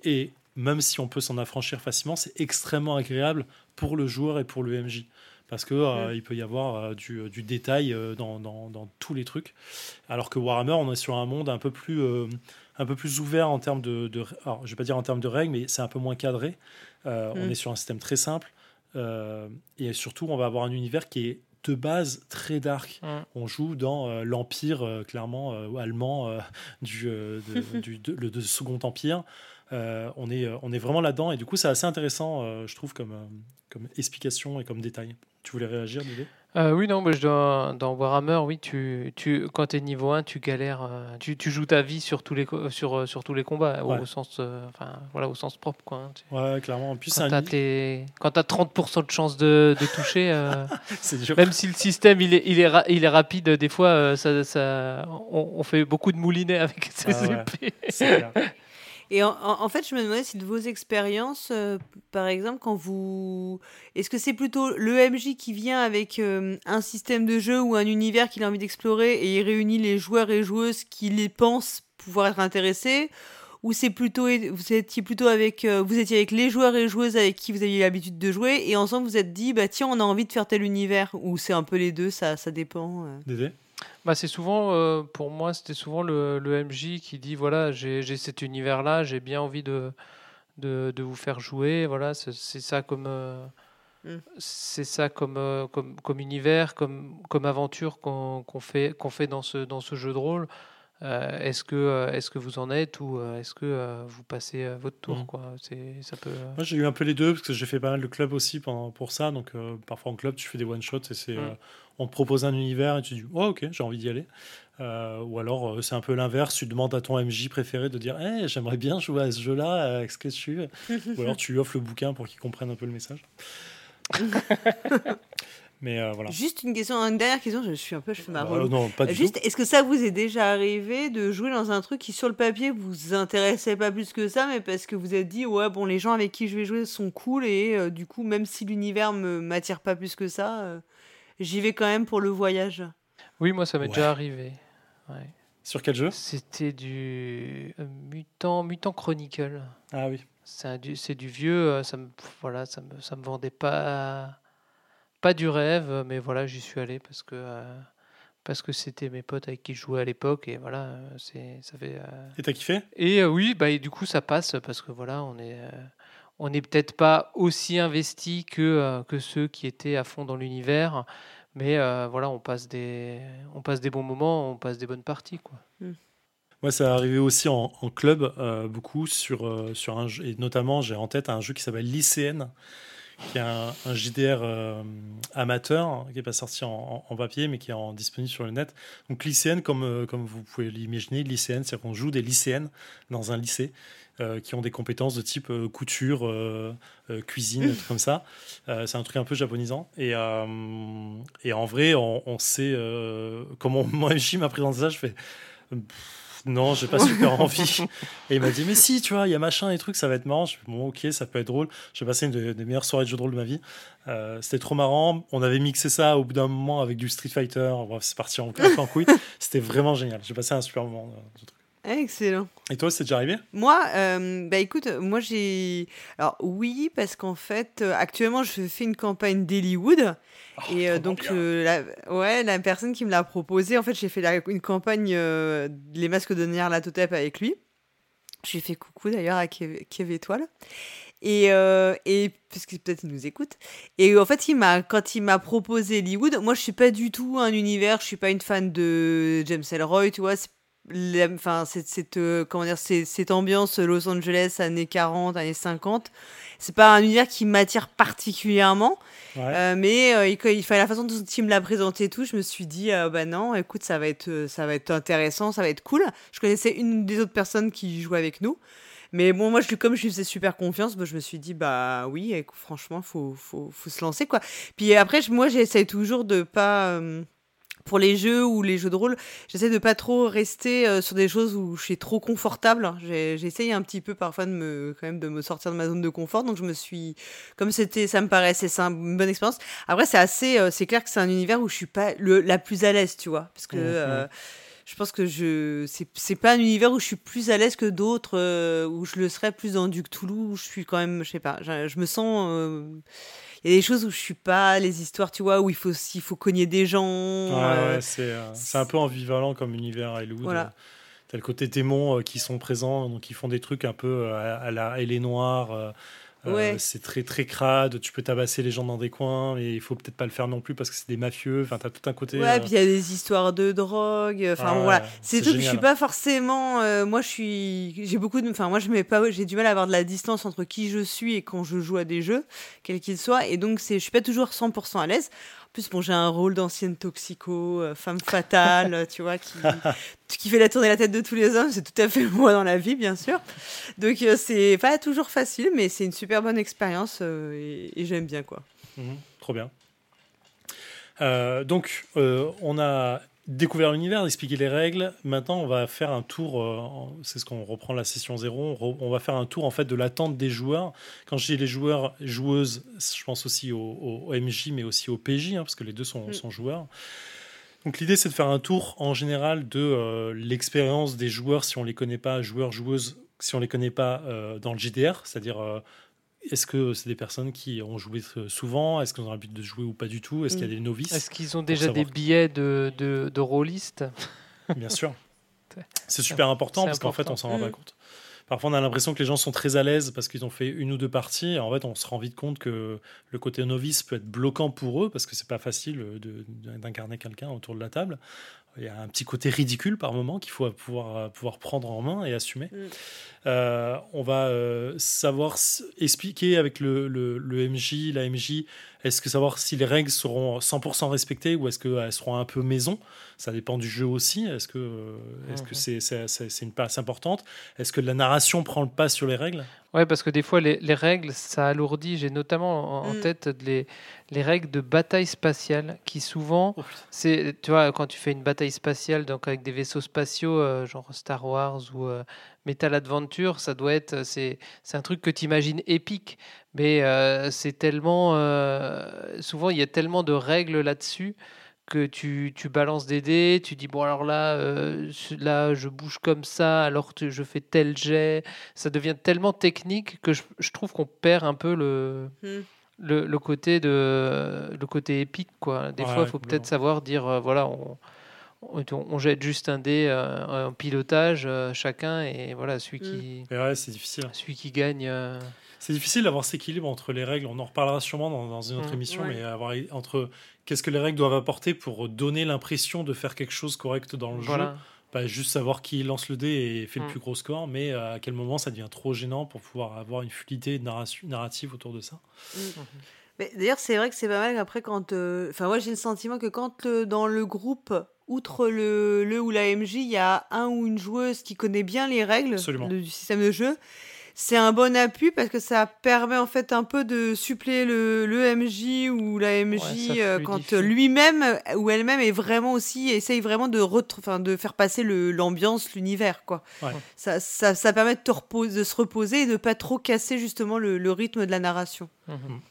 Et même si on peut s'en affranchir facilement, c'est extrêmement agréable pour le joueur et pour le MJ parce que euh, il peut y avoir euh, du, du, détail euh, dans, dans, dans, tous les trucs. Alors que Warhammer, on est sur un monde un peu plus, un peu plus ouvert en termes de, de, alors je vais pas dire en termes de règles, mais c'est un peu moins cadré. On mm. est sur un système très simple et surtout, on va avoir un univers qui est de base très dark. Mm. On joue dans l'empire clairement allemand [LAUGHS] [LAUGHS] du, de, du de, Second Empire. on, est, on est vraiment là-dedans et du coup c'est assez intéressant je trouve comme, comme explication et comme détail. Tu voulais réagir, Dédé euh, Oui, non, mais je dois, dans Warhammer, oui, tu, tu, quand tu es niveau 1, tu galères, euh, tu, tu, joues ta vie sur tous les, sur, euh, sur tous les combats, au, sens, euh, enfin, voilà, au sens propre. Quoi, hein, Ouais, clairement. En plus, quand tu as, 30% de chance de, de toucher, [LAUGHS] même si le système il est, il est, il est rapide, des fois, ça, ça, on, fait beaucoup de moulinets avec [LAUGHS] ces ah épées. Et en, fait, je me demandais si de vos expériences, euh, par exemple, quand vous. Est-ce que c'est plutôt le MJ qui vient avec euh, un système de jeu ou un univers qu'il a envie d'explorer et il réunit les joueurs et joueuses qui les pensent pouvoir être intéressés? Ou c'est plutôt vous étiez plutôt avec euh, vous étiez avec les joueurs et joueuses avec qui vous aviez l'habitude de jouer et ensemble vous êtes dit bah tiens on a envie de faire tel univers? Ou c'est un peu les deux ça ça dépend. Dédé bah, c'est souvent, euh, pour moi, c'était souvent le, le, MJ qui dit voilà, j'ai cet univers-là, j'ai bien envie de, de, de, vous faire jouer. Voilà, c'est ça comme. Mm. C'est ça comme, comme, comme, univers, comme, comme aventure qu'on fait, qu'on fait dans, ce, dans ce jeu de rôle. Euh, est-ce que euh, est-ce que vous en êtes ou euh, est-ce que vous passez votre tour mmh. quoi? C'est ça peut moi j'ai eu un peu les deux parce que j'ai fait pas mal de clubs aussi pour, pour ça. Donc parfois en club tu fais des one shots et c'est mmh. on te propose un univers et tu dis oh ok j'ai envie d'y aller. Ou alors c'est un peu l'inverse. Tu demandes à ton MJ préféré de dire hey, j'aimerais bien jouer à ce jeu là avec ce que tu [LAUGHS] ou alors tu lui offres le bouquin pour qu'il comprenne un peu le message [LAUGHS] Mais euh, voilà. Juste une question, une dernière question, je suis un peu, je fais ma euh, non, pas du Juste, est-ce que ça vous est déjà arrivé de jouer dans un truc qui sur le papier vous intéressait pas plus que ça, mais parce que vous êtes dit ouais bon les gens avec qui je vais jouer sont cool et euh, du coup même si l'univers me m'attire pas plus que ça, j'y vais quand même pour le voyage? Oui moi ça m'est déjà arrivé. Sur quel jeu? C'était du Mutant Mutant Chronicle. Ah oui. C'est du, du vieux, ça me voilà ça me ça me vendait pas pas du rêve, mais voilà, j'y suis allé parce que euh, parce que c'était mes potes avec qui je jouais à l'époque et voilà, euh, c'est ça fait. Euh, et t'as kiffé? Et oui, bah du coup ça passe parce que voilà, on est on n'est peut-être pas aussi investi que que ceux qui étaient à fond dans l'univers, mais voilà, on passe des on passe des bons moments, on passe des bonnes parties quoi. Mmh. Moi, ça arrivé aussi en, club, beaucoup, sur, sur un jeu, et notamment, j'ai en tête un jeu qui s'appelle Lycéenne, qui est un, JDR euh, amateur, qui n'est pas sorti en, papier, mais qui est en, disponible sur le net. Donc lycéenne, comme, euh, comme vous pouvez l'imaginer, lycéenne, c'est-à-dire qu'on joue des lycéennes dans un lycée. Euh, qui ont des compétences de type couture, cuisine, comme ça. c'est un truc un peu japonisant. Et, et en vrai, on, sait comment [LAUGHS] moi, Jim m'a présenté ça. Je fais non, j'ai pas super [LAUGHS] envie. Et il m'a dit, mais si, tu vois, il y a machin et trucs, ça va être marrant. Je suis bon, ok, ça peut être drôle. J'ai passé une des, meilleures soirées de jeux de rôle de ma vie. Euh, c'était trop marrant. On avait mixé ça au bout d'un moment avec du Street Fighter. Bref, c'est parti en, [LAUGHS] en couille. C'était vraiment génial. J'ai passé un super moment. Euh, Excellent. Et toi, c'est déjà arrivé? Moi, euh, bah écoute, moi j'ai. Alors oui, parce qu'en fait, actuellement, je fais une campagne d'Hollywood. Oh, et euh, donc, euh, la, ouais, la personne qui me l'a proposé, en fait, j'ai fait une campagne euh, Les Masques de Nyarlathotep avec lui. J'ai fait coucou d'ailleurs à Kev, Étoile. Et, et parce que peut-être il nous écoute. Et en fait, il m'a, quand il m'a proposé Hollywood, moi je suis pas du tout un univers, je suis pas une fan de James Ellroy, tu vois. Enfin, cette, cette, comment dire, cette ambiance Los Angeles années 40, années 50, c'est pas un univers qui m'attire particulièrement. Euh, mais euh, il, il, fallait la façon dont il me l'a présenté et tout, je me suis dit, euh, bah non, écoute, ça va, être, ça va être intéressant, ça va être cool. Je connaissais une des autres personnes qui jouait avec nous. Mais bon, moi, je, comme je lui faisais super confiance, bah, je me suis dit, bah oui, franchement, faut, faut, faut, se lancer, quoi. Puis après, moi, j'essaie toujours de pas pour les jeux ou les jeux de rôle, j'essaie de pas trop rester euh, sur des choses où je suis trop confortable. J'essaye un petit peu parfois de me, quand même, de me sortir de ma zone de confort. Donc je me suis, comme c'était, ça me paraissait, c'est une bonne expérience. Après, c'est assez, euh, c'est clair que c'est un univers où je suis pas le, la plus à l'aise, tu vois, parce que. Mmh, euh, mmh. Je pense que je c'est pas un univers où je suis plus à l'aise que d'autres où je le serais plus dans du Cthulhu où je suis quand même je sais pas je, je me sens il y a des choses où je suis pas, les histoires, tu vois, où il faut, il faut cogner des gens. Euh, euh, c'est un peu ambivalent comme univers à. Voilà. T'as le côté démons euh, qui sont présents, donc ils font des trucs un peu à, la Elle est noire. Euh, c'est très très crade, tu peux tabasser les gens dans des coins, mais il faut peut-être pas le faire non plus parce que c'est des mafieux. Enfin, t'as tout un côté. Ouais, euh, puis il y a des histoires de drogue. Enfin, ah voilà. C'est tout. Je suis pas forcément. Euh, moi, je suis. J'ai beaucoup de. Enfin, moi, je mets pas. J'ai du mal à avoir de la distance entre qui je suis et quand je joue à des jeux, quels qu'ils soient. Et donc, je suis pas toujours 100% à l'aise plus, bon, j'ai un rôle d'ancienne toxico, euh, femme fatale, tu vois, qui, [LAUGHS] qui fait la tourner la tête de tous les hommes. C'est tout à fait [LAUGHS] moi dans la vie, bien sûr. Donc, euh, c'est pas toujours facile, mais c'est une super bonne expérience euh, et, j'aime bien, quoi. Mhm, trop bien. donc, on a découvert l'univers, expliquer les règles. Maintenant, on va faire un tour. Euh, c'est ce qu'on reprend la session 0. On, va faire un tour en fait de l'attente des joueurs. Quand je dis les joueurs, joueuses, je pense aussi au, MJ, mais aussi au PJ, hein, parce que les deux sont, mm. sont joueurs. Donc l'idée, c'est de faire un tour en général de euh, l'expérience des joueurs, si on les connaît pas, joueurs, joueuses si on les connaît pas dans le JDR, c'est-à-dire est-ce que c'est des personnes qui ont joué souvent? Est-ce qu'ils ont l'habitude de jouer ou pas du tout? Est-ce qu'il y a mm. des novices Est-ce qu'ils ont déjà des billets de, de, de rôlistes? Bien sûr. [LAUGHS] C'est super important parce qu'en fait, on s'en rend pas mm. compte. Parfois, on a l'impression que les gens sont très à l'aise parce qu'ils ont fait une ou deux parties. Et en fait, on se rend vite compte que le côté novice peut être bloquant pour eux parce que c'est pas facile d'incarner quelqu'un autour de la table. Il y a un petit côté ridicule par moment qu'il faut pouvoir, pouvoir prendre en main et assumer. Mm. Euh, on va euh, savoir expliquer avec le, le, MJ, la MJ, est-ce que savoir si les règles seront 100% respectées ou est-ce qu'elles seront un peu maison? Ça dépend du jeu aussi. Est-ce que que mhm. c'est c'est une place importante? Est-ce que la narration prend le pas sur les règles? Ouais, parce que des fois, les, les règles, ça alourdit. J'ai notamment en, mm. tête les, les, règles de bataille spatiale, qui souvent, oh, c'est, tu vois, quand tu fais une bataille spatiale, donc avec des vaisseaux spatiaux, euh, genre Star Wars ou Metal Adventure, ça doit être, c'est, c'est un truc que tu imagines épique, mais euh, c'est tellement, euh, souvent il y a tellement de règles là-dessus que tu, tu, balances des dés, tu dis bon alors là, euh, là je bouge comme ça, alors je fais tel jet, ça devient tellement technique que je, je trouve qu'on perd un peu le, hmm. le, le, côté de le côté épique quoi. Des fois, il faut peut-être savoir dire voilà on on, jette juste un dé euh, en pilotage euh, chacun et voilà celui qui mm. c'est difficile celui qui gagne euh, c'est difficile d'avoir cet équilibre entre les règles on en reparlera sûrement dans, une autre mm. émission mais avoir entre qu'est-ce que les règles doivent apporter pour donner l'impression de faire quelque chose correct dans le jeu pas juste savoir qui lance le dé et fait le mm. plus gros score, mais à quel moment ça devient trop gênant pour pouvoir avoir une fluidité narrative autour de ça. D'ailleurs, c'est vrai que c'est pas mal après quand. Enfin, moi j'ai le sentiment que quand dans le groupe outre le, le ou la MJ, il y a un ou une joueuse qui connaît bien les règles du système de jeu. C'est un bon appui parce que ça permet en fait un peu de suppléer le, le MJ ou la MJ euh, quand lui-même ou elle-même est vraiment aussi essaye vraiment de, de faire passer l'ambiance, l'univers quoi. Ça, ça, ça, permet de, te reposer, de se reposer et de pas trop casser justement le, le rythme de la narration. Mhm.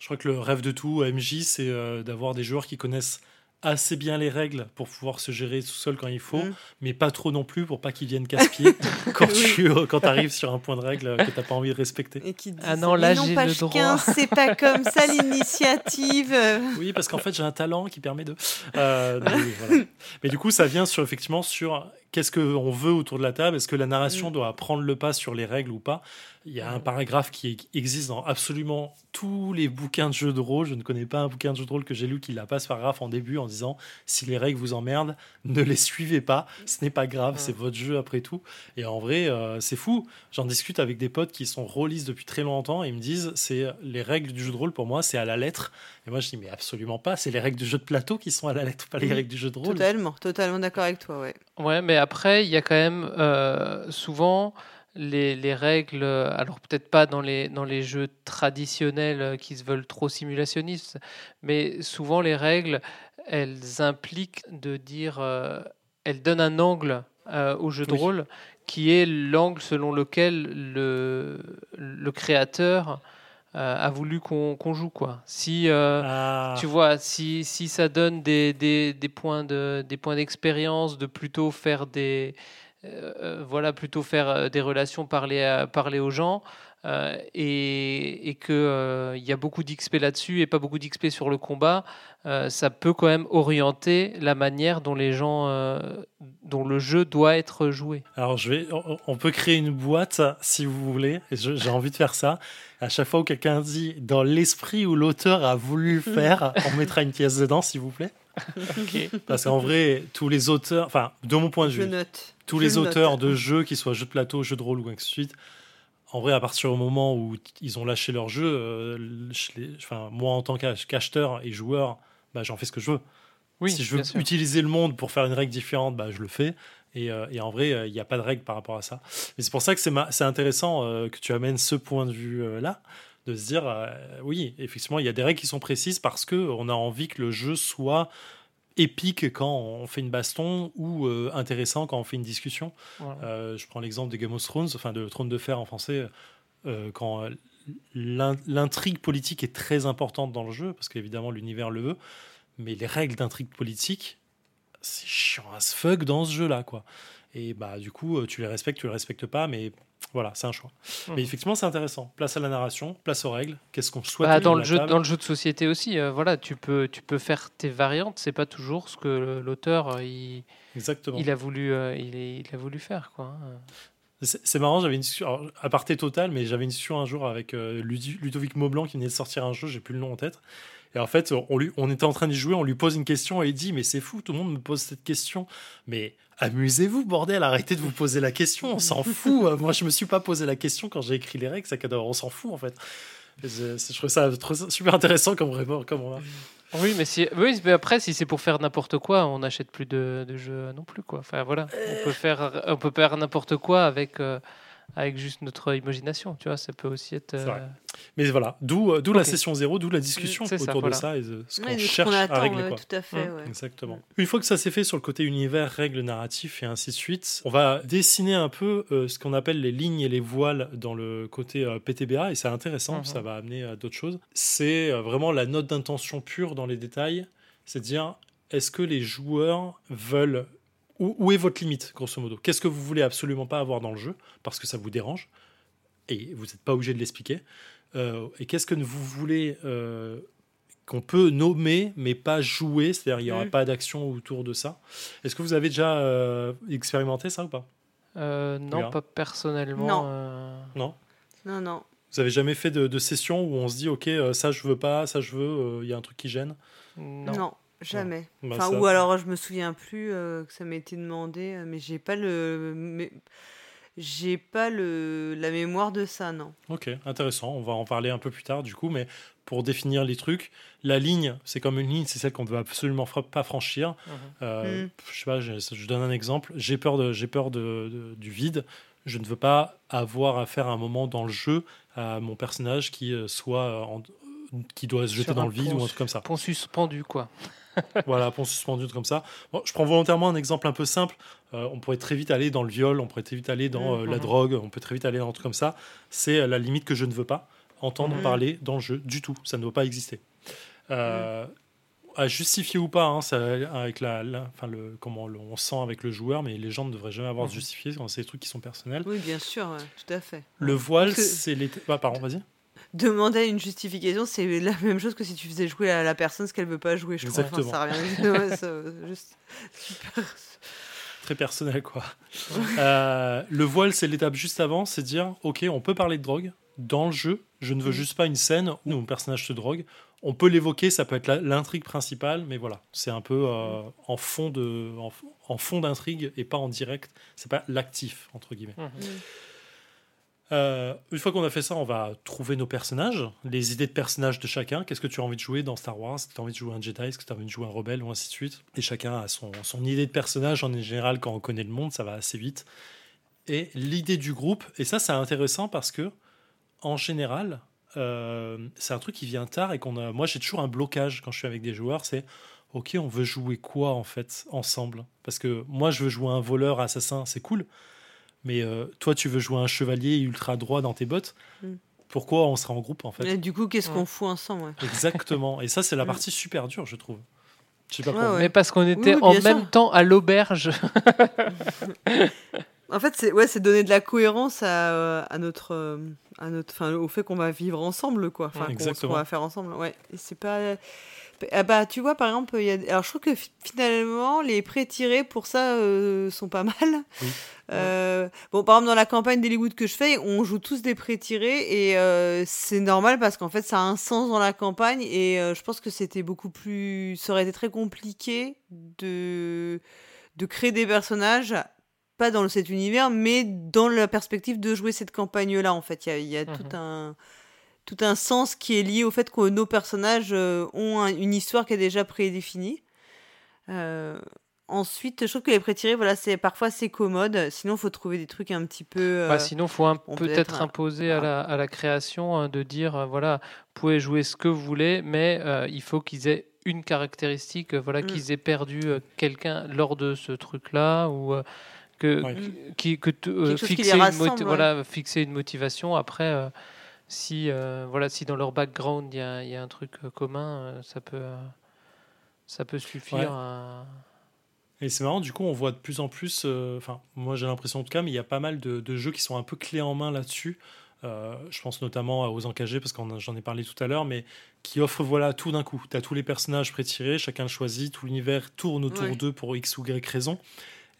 Je crois que le rêve de tout MJ, c'est euh, d'avoir des joueurs qui connaissent assez bien les règles pour pouvoir se gérer tout seul quand il faut, mm. mais pas trop non plus pour pas qu'ils viennent casse-pied [LAUGHS] quand tu quand arrives sur un point de règle que t'as pas envie de respecter. Et qui ah non, là j'ai le droit. c'est pas [LAUGHS] comme ça l'initiative. Oui, parce qu'en fait j'ai un talent qui permet de. Euh, voilà. [LAUGHS] Mais du coup, ça vient sur effectivement sur qu'est-ce qu'on veut autour de la table? Est-ce que la narration mm. doit prendre le pas sur les règles ou pas? Il y a un paragraphe qui existe dans absolument tous les bouquins de jeux de rôle. Je ne connais pas un bouquin de jeu de rôle que j'ai lu qui n'a pas ce paragraphe en début en disant si les règles vous emmerdent, [LAUGHS] ne les suivez pas. Ce n'est pas grave, c'est votre jeu après tout. Et en vrai, euh, c'est fou. J'en discute avec des potes qui sont rôlistes depuis très longtemps et ils me disent c'est les règles du jeu de rôle pour moi, c'est à la lettre. Et moi je dis mais absolument pas. C'est les règles du jeu de plateau qui sont à la lettre, pas les règles du jeu de rôle. Totalement, totalement d'accord avec toi, ouais. Ouais, mais après, il y a quand même euh, souvent les, les, règles, alors peut-être pas dans les, dans les jeux traditionnels qui se veulent trop simulationnistes, mais souvent les règles, elles impliquent de dire, euh, elles donnent un angle euh, au jeu de rôle qui est l'angle selon lequel le, le créateur a voulu qu'on joue quoi. Si ah. tu vois, si, si ça donne des, des, des points de des points d'expérience, de plutôt faire des euh, voilà, plutôt faire euh, des relations, parler, parler aux gens, euh, et, et qu'il il y a beaucoup d'XP là-dessus et pas beaucoup d'XP sur le combat, ça peut quand même orienter la manière dont les gens, dont le jeu doit être joué. Alors, je vais, on peut créer une boîte si vous voulez, j'ai envie de faire ça. À chaque fois où quelqu'un dit dans l'esprit où l'auteur a voulu faire, [LAUGHS] on mettra une pièce dedans, s'il vous plaît. Parce qu'en vrai, tous les auteurs, enfin, de mon point de vue, tous les auteurs de jeux, qu'ils soient jeux de plateau, jeux de rôle ou ainsi de suite, en vrai, à partir du moment où ils ont lâché leur jeu, euh, enfin, moi en tant qu'acheteur et joueur, bah, j'en fais ce que je veux. Oui, si je veux utiliser le monde pour faire une règle différente, bah, je le fais. Et, euh, en vrai, euh, il n'y a pas de règle par rapport à ça. Et c'est pour ça que c'est intéressant que tu amènes ce point de vue-là, de se dire, oui, effectivement, il y a des règles qui sont précises parce qu'on a envie que le jeu soit épique quand on fait une baston ou euh, intéressant quand on fait une discussion. Euh, je prends l'exemple de Game of Thrones, enfin de Trône de Fer en français, quand l'intrigue politique est très importante dans le jeu, parce qu'évidemment l'univers le veut, mais les règles d'intrigue politique, c'est chiant as fuck dans ce jeu-là, quoi. Et bah, du coup, euh, tu les respectes, tu les respectes pas, mais voilà, c'est un choix. Mhm. Mais effectivement, c'est intéressant. Place à la narration, place aux règles. Qu'est-ce qu'on souhaite Bah, dans, le jeu, table. dans le jeu de société aussi, euh, voilà, tu peux, tu peux faire tes variantes. C'est pas toujours ce que l'auteur euh, il, Exactement. il a voulu, euh, il, a voulu faire, quoi. hein. C'est marrant, j'avais une discussion, alors, aparté total, mais j'avais une discussion un jour avec Ludovic Maublanc qui venait de sortir un jeu, j'ai plus le nom en tête. Et en fait, on, lui, on était en train d'y jouer, on lui pose une question et il dit Mais c'est fou, tout le monde me pose cette question. Mais amusez-vous, bordel, arrêtez de vous poser la question, on s'en [LAUGHS] fout. Euh, Moi, je me suis pas posé la question quand j'ai écrit les règles, ça on s'en fout en fait. Je trouve ça super intéressant comme, vraiment- comme remarque. Oui, mais si, oui, mais après, si c'est pour faire n'importe quoi, on n'achète plus de, de jeux non plus, quoi. Enfin, voilà, on peut faire, on peut faire n'importe quoi avec, euh, avec juste notre imagination, tu vois. Ça peut aussi être. Vrai. euh, Mais voilà, d'où euh, la session zéro, d'où la discussion ça, autour voilà. de ça et de ce qu'on Ouais, cherche à attend, régler. ouais, quoi. tout à fait. Mm. ouais. Exactement. Une fois que ça s'est fait sur le côté univers, règles, narratifs et ainsi de suite, on va dessiner un peu euh, ce qu'on appelle les lignes et les voiles dans le côté euh, PTBA et c'est intéressant, Mhm. ça va amener à d'autres choses. C'est euh, vraiment la note d'intention pure dans les détails, c'est de dire est-ce que les joueurs veulent où, où est votre limite, grosso modo? Qu'est-ce que vous voulez absolument pas avoir dans le jeu parce que ça vous dérange et vous n'êtes pas obligé de l'expliquer Euh, Et qu'est-ce que vous voulez euh, qu'on peut nommer mais pas jouer, c'est-à-dire il n'y aura Mm. pas d'action autour de ça? Est-ce que vous avez déjà euh, expérimenté ça ou pas? Euh, non, pas personnellement. Non. euh, Non? Non, non. Vous avez jamais fait de, de session où on se dit ok ça je veux pas, ça je veux, euh, il y a un truc qui gêne? Non. Non, jamais. Bah, Enfin, ou alors je me souviens plus euh, que ça m'a été demandé, euh, mais j'ai pas le, mais j'ai pas le la mémoire de ça, non. Ok, intéressant. On va en parler un peu plus tard du coup, mais pour définir les trucs, la ligne, c'est comme une ligne, c'est celle qu'on ne doit absolument pas franchir. Mhm. Euh, Mm. Je sais pas, je, je donne un exemple. J'ai peur, de, j'ai peur de, de- du vide. Je ne veux pas avoir à faire un moment dans le jeu à mon personnage qui soit en- qui doit se jeter Sur dans le vide ou un truc comme ça. Pont suspendu, quoi. [LAUGHS] voilà, pont suspendu comme ça. Bon, je prends volontairement un exemple un peu simple. Euh, on pourrait très vite aller dans le viol, on pourrait très vite aller dans euh, la Mhm. drogue, on peut très vite aller dans un truc comme ça. C'est euh, la limite que je ne veux pas entendre Mhm. parler dans le jeu du tout. Ça ne doit pas exister. Euh, À justifier ou pas, hein, ça, avec la, la- enfin le, comment le- on sent avec le joueur, mais les gens ne devraient jamais avoir à se justifier quand c'est des trucs qui sont personnels. Oui, bien sûr, ouais, tout à fait. Le voile, c'est les. Ah, pardon, vas-y. Demander une justification, c'est la même chose que si tu faisais jouer à la personne ce qu'elle veut pas jouer, je crois. Enfin, Exactement. ça a rien [LAUGHS] ouais, ça, juste super. très personnel quoi. Euh, le voile c'est l'étape juste avant, c'est dire ok on peut parler de drogue dans le jeu, je ne veux Mm. juste pas une scène où mon personnage se drogue. On peut l'évoquer, ça peut être l'intrigue principale, mais voilà, c'est un peu euh, en fond de en, en fond d'intrigue et pas en direct. C'est pas l'actif entre guillemets. Mhm. Euh, une fois qu'on a fait ça, on va trouver nos personnages, les idées de personnages de chacun. Qu'est-ce que tu as envie de jouer dans Star Wars? Est-ce que tu as envie de jouer un Jedi? Est-ce que tu as envie de jouer un rebelle Ou ainsi de suite? Et chacun a son, son idée de personnage. En général, quand on connaît le monde, ça va assez vite. Et l'idée du groupe, et ça, c'est intéressant parce que, en général, euh, c'est un truc qui vient tard et qu'on a. Moi, j'ai toujours un blocage quand je suis avec des joueurs. C'est OK, on veut jouer quoi en fait ensemble? Parce que moi, je veux jouer un voleur assassin, c'est cool. Mais euh, toi, tu veux jouer un chevalier ultra droit dans tes bottes. Mm. Pourquoi on sera en groupe en fait Et du coup, qu'est-ce Ouais. qu'on fout ensemble ouais. Exactement. Et ça, c'est la Mm. partie super dure, je trouve. Je sais pas pour Ouais, vous. ouais. Mais parce qu'on était oui, en même temps à l'auberge. [LAUGHS] En fait, c'est ouais, c'est donner de la cohérence à, euh, à notre, euh, à notre, enfin, au fait qu'on va vivre ensemble, quoi. Enfin, Ouais, qu'on- ce exactement. qu'on va faire ensemble. Ouais. Et c'est pas. Ah bah, tu vois, par exemple, il y a... alors je trouve que fi- finalement, les pré-tirés pour ça euh, sont pas mal. Oui. Euh, Bon, par exemple, dans la campagne d'Hollywood que je fais, on joue tous des pré-tirés et euh, c'est normal parce qu'en fait, ça a un sens dans la campagne et je pense que c'était beaucoup plus. Ça aurait été très compliqué de, de créer des personnages pas dans cet univers, mais dans la perspective de jouer cette campagne-là, en fait. Il y a, il y a Mhm. tout, un, tout un sens qui est lié au fait que nos personnages euh, ont un- une histoire qui est déjà prédéfinie. Euh, ensuite, je trouve que les pré-tirés, voilà, c'est parfois c'est commode. Sinon, il faut trouver des trucs un petit peu. euh, Bah, sinon, faut peut peut-être un- imposer à la, à la création hein, de dire euh, voilà, vous pouvez jouer ce que vous voulez, mais euh, il faut qu'ils aient une caractéristique, euh, voilà, Mm. qu'ils aient perdu euh, quelqu'un lors de ce truc-là, ou euh, que, qui, euh, qui fixer, une rassemble, moti- ouais. voilà, fixer une motivation. Après, euh, si, euh, voilà, si dans leur background il y a, il y a un truc euh, commun, euh, ça peut, ça peut suffire Ouais. à. Et c'est marrant, du coup, on voit de plus en plus, enfin, moi j'ai l'impression en tout cas, mais il y a pas mal de, de jeux qui sont un peu clés en main là-dessus. Euh, je pense notamment aux encagés, parce que j'en ai parlé tout à l'heure, mais qui offrent voilà, tout d'un coup. Tu as tous les personnages prétirés, chacun le choisit, tout l'univers tourne autour Ouais. d'eux pour X ou Y raison.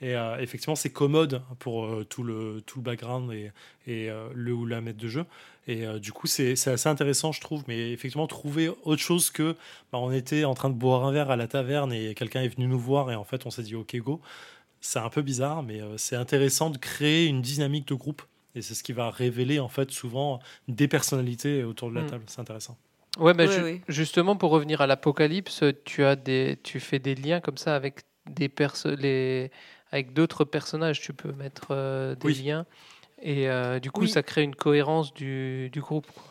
Et euh, effectivement, c'est commode pour euh, tout, le, tout le background et, et euh, le ou la maître de jeu. Et euh, du coup, c'est c'est assez intéressant, je trouve. Mais effectivement, trouver autre chose que bah, on était en train de boire un verre à la taverne et quelqu'un est venu nous voir et en fait, on s'est dit OK, go. C'est un peu bizarre, mais euh, c'est intéressant de créer une dynamique de groupe. Et c'est ce qui va révéler en fait souvent des personnalités autour de la Mm. table. C'est intéressant. Ouais, mais ju- justement pour revenir à l'apocalypse, tu as des, tu fais des liens comme ça avec des les, avec d'autres personnages. Tu peux mettre euh, des Oui. liens et euh, du coup Oui. ça crée une cohérence du, du groupe. quoi.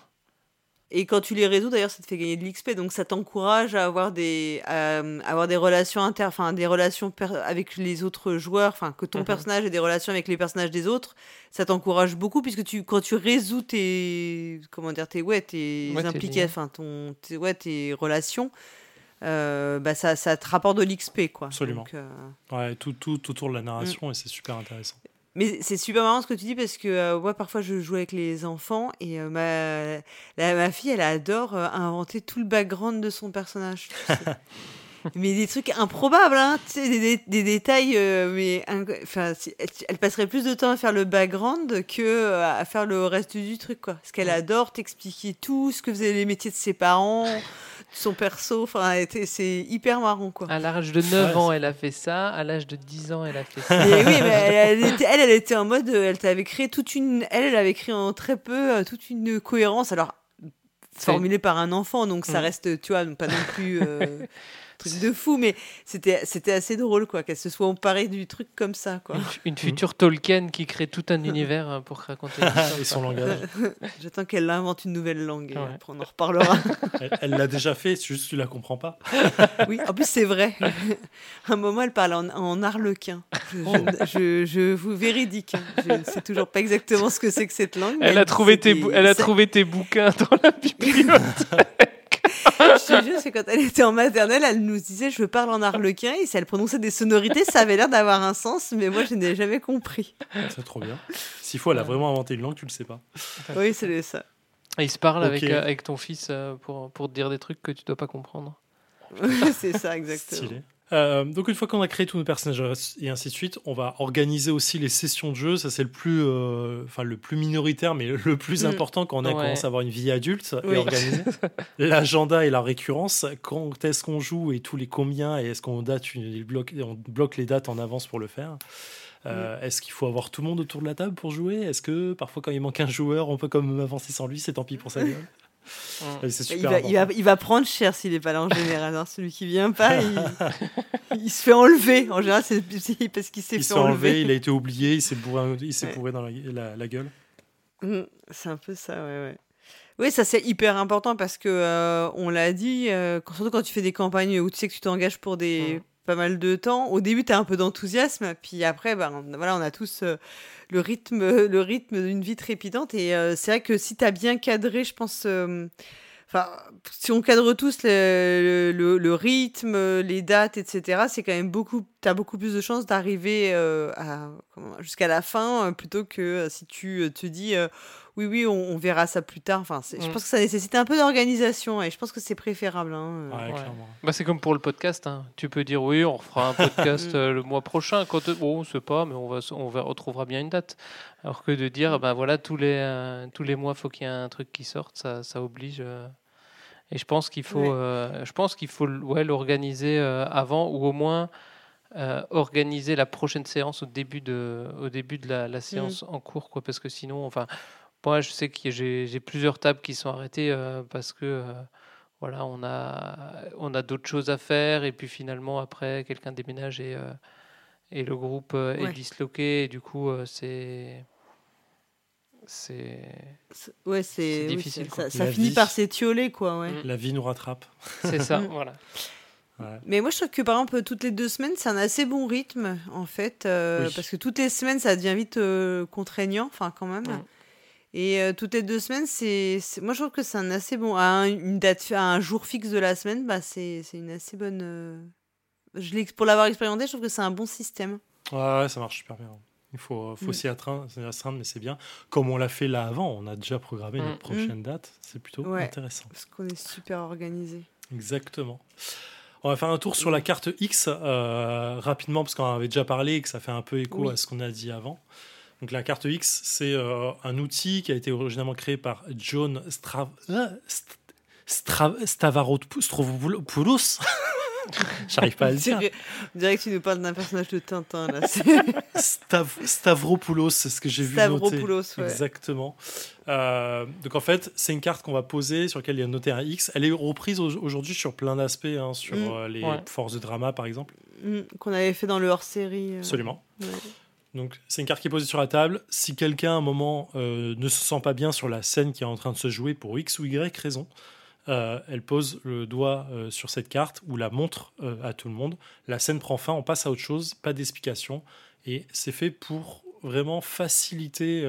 Et quand tu les résous, d'ailleurs, ça te fait gagner de l'XP, donc ça t'encourage à avoir des, à, à avoir des relations inter, enfin des relations avec les autres joueurs, enfin que ton Mhm. personnage ait des relations avec les personnages des autres, ça t'encourage beaucoup puisque tu, quand tu résous tes, comment dire, tes, ouais, tes Ouais, liens. enfin ton, tes, ouais, tes relations, euh, bah ça, ça te rapporte de l'XP, quoi. Absolument. Donc, euh, Ouais, tout, tout autour de la Mm. narration et c'est super intéressant. Mais c'est super marrant ce que tu dis parce que euh, moi parfois je joue avec les enfants et ma, la- ma fille elle adore inventer tout le background de son personnage. tu sais. [LAUGHS] mais des trucs improbables, hein, tu sais, des, des- des détails, euh, mais enfin, elle, passerait plus de temps à faire le background que euh, à faire le reste du truc quoi. Parce qu'elle adore t'expliquer tout, ce que faisaient les métiers de ses parents, son perso, enfin c'est hyper marrant quoi. À l'âge de 9 Ouais, ans, elle a fait ça. À l'âge de 10 ans, elle a fait ça. Mais oui, mais elle, elle était, elle, elle était en mode, euh, elle t'avait créé toute une, elle, elle avait créé en très peu euh, toute une cohérence. Alors formulée par un enfant, donc ça Mm. reste, tu vois, pas non plus euh, [LAUGHS] truc de fou, mais c'était, c'était assez drôle, quoi, qu'elle se soit emparée du truc comme ça, quoi. Une, une future Tolkien qui crée tout un univers euh, pour raconter [LAUGHS] et son langage. [LAUGHS] J'attends qu'elle invente une nouvelle langue, et Ouais. après on en reparlera. [LAUGHS] Elle- Elle l'a déjà fait, c'est juste que tu la comprends pas. oui, en plus c'est vrai. À un moment, elle parle en, en arlequin. Je, je vous véridique. hein. Je ne sais toujours pas exactement ce que c'est que cette langue. Elle a trouvé tes, elle a trouvé tes bouquins dans la bibliothèque. [LAUGHS] Te jure, c'est quand elle était en maternelle, elle nous disait je parle en arlequin et si elle prononçait des sonorités, ça avait l'air d'avoir un sens, mais moi je n'ai jamais compris. C'est trop bien. S'il faut, elle a vraiment inventé une langue, tu le sais pas. Oui, c'est ça. Et il se parle avec, euh, avec ton fils euh, pour, pour te dire des trucs que tu dois pas comprendre. [LAUGHS] c'est ça, exactement. Stylé. Euh, donc une fois qu'on a créé tous nos personnages et ainsi de suite, on va organiser aussi les sessions de jeu. Ça c'est le plus, euh, enfin le plus minoritaire, mais le plus Mm. important quand on a Ouais. commencé à avoir une vie adulte Oui. et organisée. [LAUGHS] L'agenda et la récurrence. Quand est-ce qu'on joue et tous les combien et est-ce qu'on date, une- bloque, on bloque les dates en avance pour le faire. Euh, Est-ce qu'il faut avoir tout le monde autour de la table pour jouer? Est-ce que parfois quand il manque un joueur, on peut comme avancer sans lui? C'est tant pis pour sa gueule. Mm. Il va, il, va, important. il va prendre cher s'il n'est pas là en général. hein. Celui qui vient pas, il, il se fait enlever. En général, c'est parce qu'il s'est Il fait s'est enlevé, enlever. il a été oublié, il s'est bourré, il s'est Ouais. bourré dans la, la- la gueule. Mm, C'est un peu ça, ouais, ouais. Oui, ça c'est hyper important parce que euh, on l'a dit, euh, surtout quand tu fais des campagnes où tu sais que tu t'engages pour des Mm. Pas mal de temps. Au début, tu as un peu d'enthousiasme, puis après, bah, on, voilà, on a tous euh, le rythme, [LAUGHS] le rythme d'une vie trépidante. Et euh, c'est vrai que si tu as bien cadré, je pense. euh, Enfin, si on cadre tous le, rythme, les dates, etc., c'est quand même beaucoup. T'as beaucoup plus de chances d'arriver jusqu'à la fin plutôt que si tu te dis oui, oui, on, on verra ça plus tard. Enfin, je Mm. pense que ça nécessite un peu d'organisation et je pense que c'est préférable. hein, euh. Ouais, Ouais. clairement. Bah, c'est comme pour le podcast. hein. Tu peux dire oui, on refera un [LAUGHS] podcast Mm. euh, le mois prochain. Quand, bon, on sait pas, mais on, va, on va, retrouvera bien une date. Alors que de dire, ben voilà, tous les, euh, tous les mois, faut qu'il y ait un truc qui sorte, ça, ça oblige. euh. Et je pense qu'il faut, Ouais. euh, je pense qu'il faut ouais, l'organiser euh, avant ou au moins euh, organiser la prochaine séance au début de, au début de la, la séance en cours, quoi, parce que sinon, enfin, moi, je sais que j'ai plusieurs tables qui sont arrêtées euh, parce que euh, voilà, on a, on a d'autres choses à faire et puis finalement après quelqu'un déménage et, euh, et le groupe euh, Ouais. est disloqué et du coup euh, c'est c'est Ouais, c'est difficile, ça- finit vie. par s'étioler, quoi. Ouais. La vie nous rattrape. c'est ça [LAUGHS] Mm. voilà Ouais. Mais moi, je trouve que par exemple, toutes les deux semaines, c'est un assez bon rythme, en fait, euh, Oui. parce que toutes les semaines, ça devient vite euh, contraignant, enfin, quand même. Mm. Et euh, toutes les deux semaines, c'est, c'est- moi, je trouve que c'est un assez bon, à un, une date, à un jour fixe de la semaine, bah, c'est, c'est une assez bonne, euh, Je l'ai- pour l'avoir expérimenté, je trouve que c'est un bon système. Ouais, ça marche super bien. Il faut, faut Mm. s'y astreindre, mais c'est bien. Comme on l'a fait là avant, on a déjà programmé Mm. notre prochaine date. C'est plutôt Ouais. intéressant. Parce qu'on est super organisé. Exactement. On va faire un tour sur la carte X euh, rapidement, parce qu'on en avait déjà parlé et que ça fait un peu écho Oui. à ce qu'on a dit avant. Donc la carte X, c'est euh, un outil qui a été originalement créé par John Strav... euh, Stavropoulos. [LAUGHS] J'arrive pas à le dire. on dirait que tu nous parles d'un personnage de Tintin, là. [LAUGHS] Stav- Stavropoulos, c'est ce que j'ai vu noter. Stavropoulos, ouais. Exactement. Euh, donc en fait, c'est une carte qu'on va poser sur laquelle il y a noté un X. Elle est reprise au- aujourd'hui sur plein d'aspects, hein, sur Mm. les Ouais. forces de drama par exemple. Mm, Qu'on avait fait dans le hors-série. euh, Absolument. ouais. Donc c'est une carte qui est posée sur la table. Si quelqu'un à un moment euh, ne se sent pas bien sur la scène qui est en train de se jouer pour X ou Y raison, euh, elle pose le doigt euh, sur cette carte ou la montre à tout le monde. La scène prend fin, on passe à autre chose, pas d'explication. Et c'est fait pour vraiment faciliter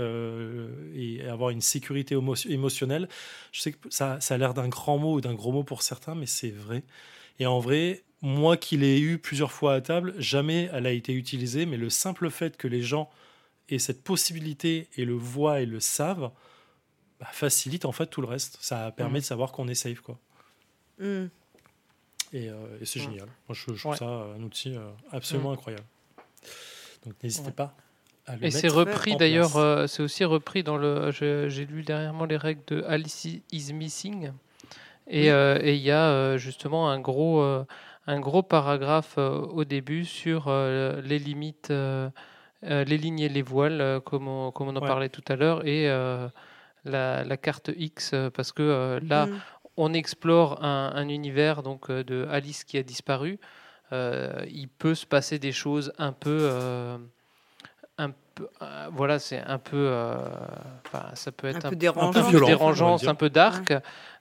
et avoir une sécurité émo- émotionnelle. Je sais que ça a l'air d'un grand mot ou d'un gros mot pour certains, mais c'est vrai. Et en vrai, moi qui l'ai eu plusieurs fois à table, jamais elle a été utilisée, mais le simple fait que les gens aient cette possibilité et le voient et le savent, bah, facilite en fait tout le reste. Ça permet Mhm. de savoir qu'on est safe, quoi. Mm. Et, euh, et c'est Ouais. génial. Moi, je, je trouve Ouais. ça un outil euh, absolument incroyable. Donc n'hésitez Ouais. pas à le Et c'est repris d'ailleurs, euh, c'est aussi repris dans le. J'ai lu dernièrement les règles de Alice is Missing. Et euh, il y a euh, justement un gros, euh, un gros paragraphe euh, au début sur euh, les limites, euh, euh, les lignes et les voiles, euh, comme on, comme on en Ouais. parlait tout à l'heure, et euh, la, la carte X, parce que euh, là, Mm. on explore un, un univers donc de Alice qui a disparu. Euh, il peut se passer des choses un peu, euh, un peu, euh, voilà, c'est un peu, euh, ça peut être Un un, peu un dérangeant. peu violent, un peu dark.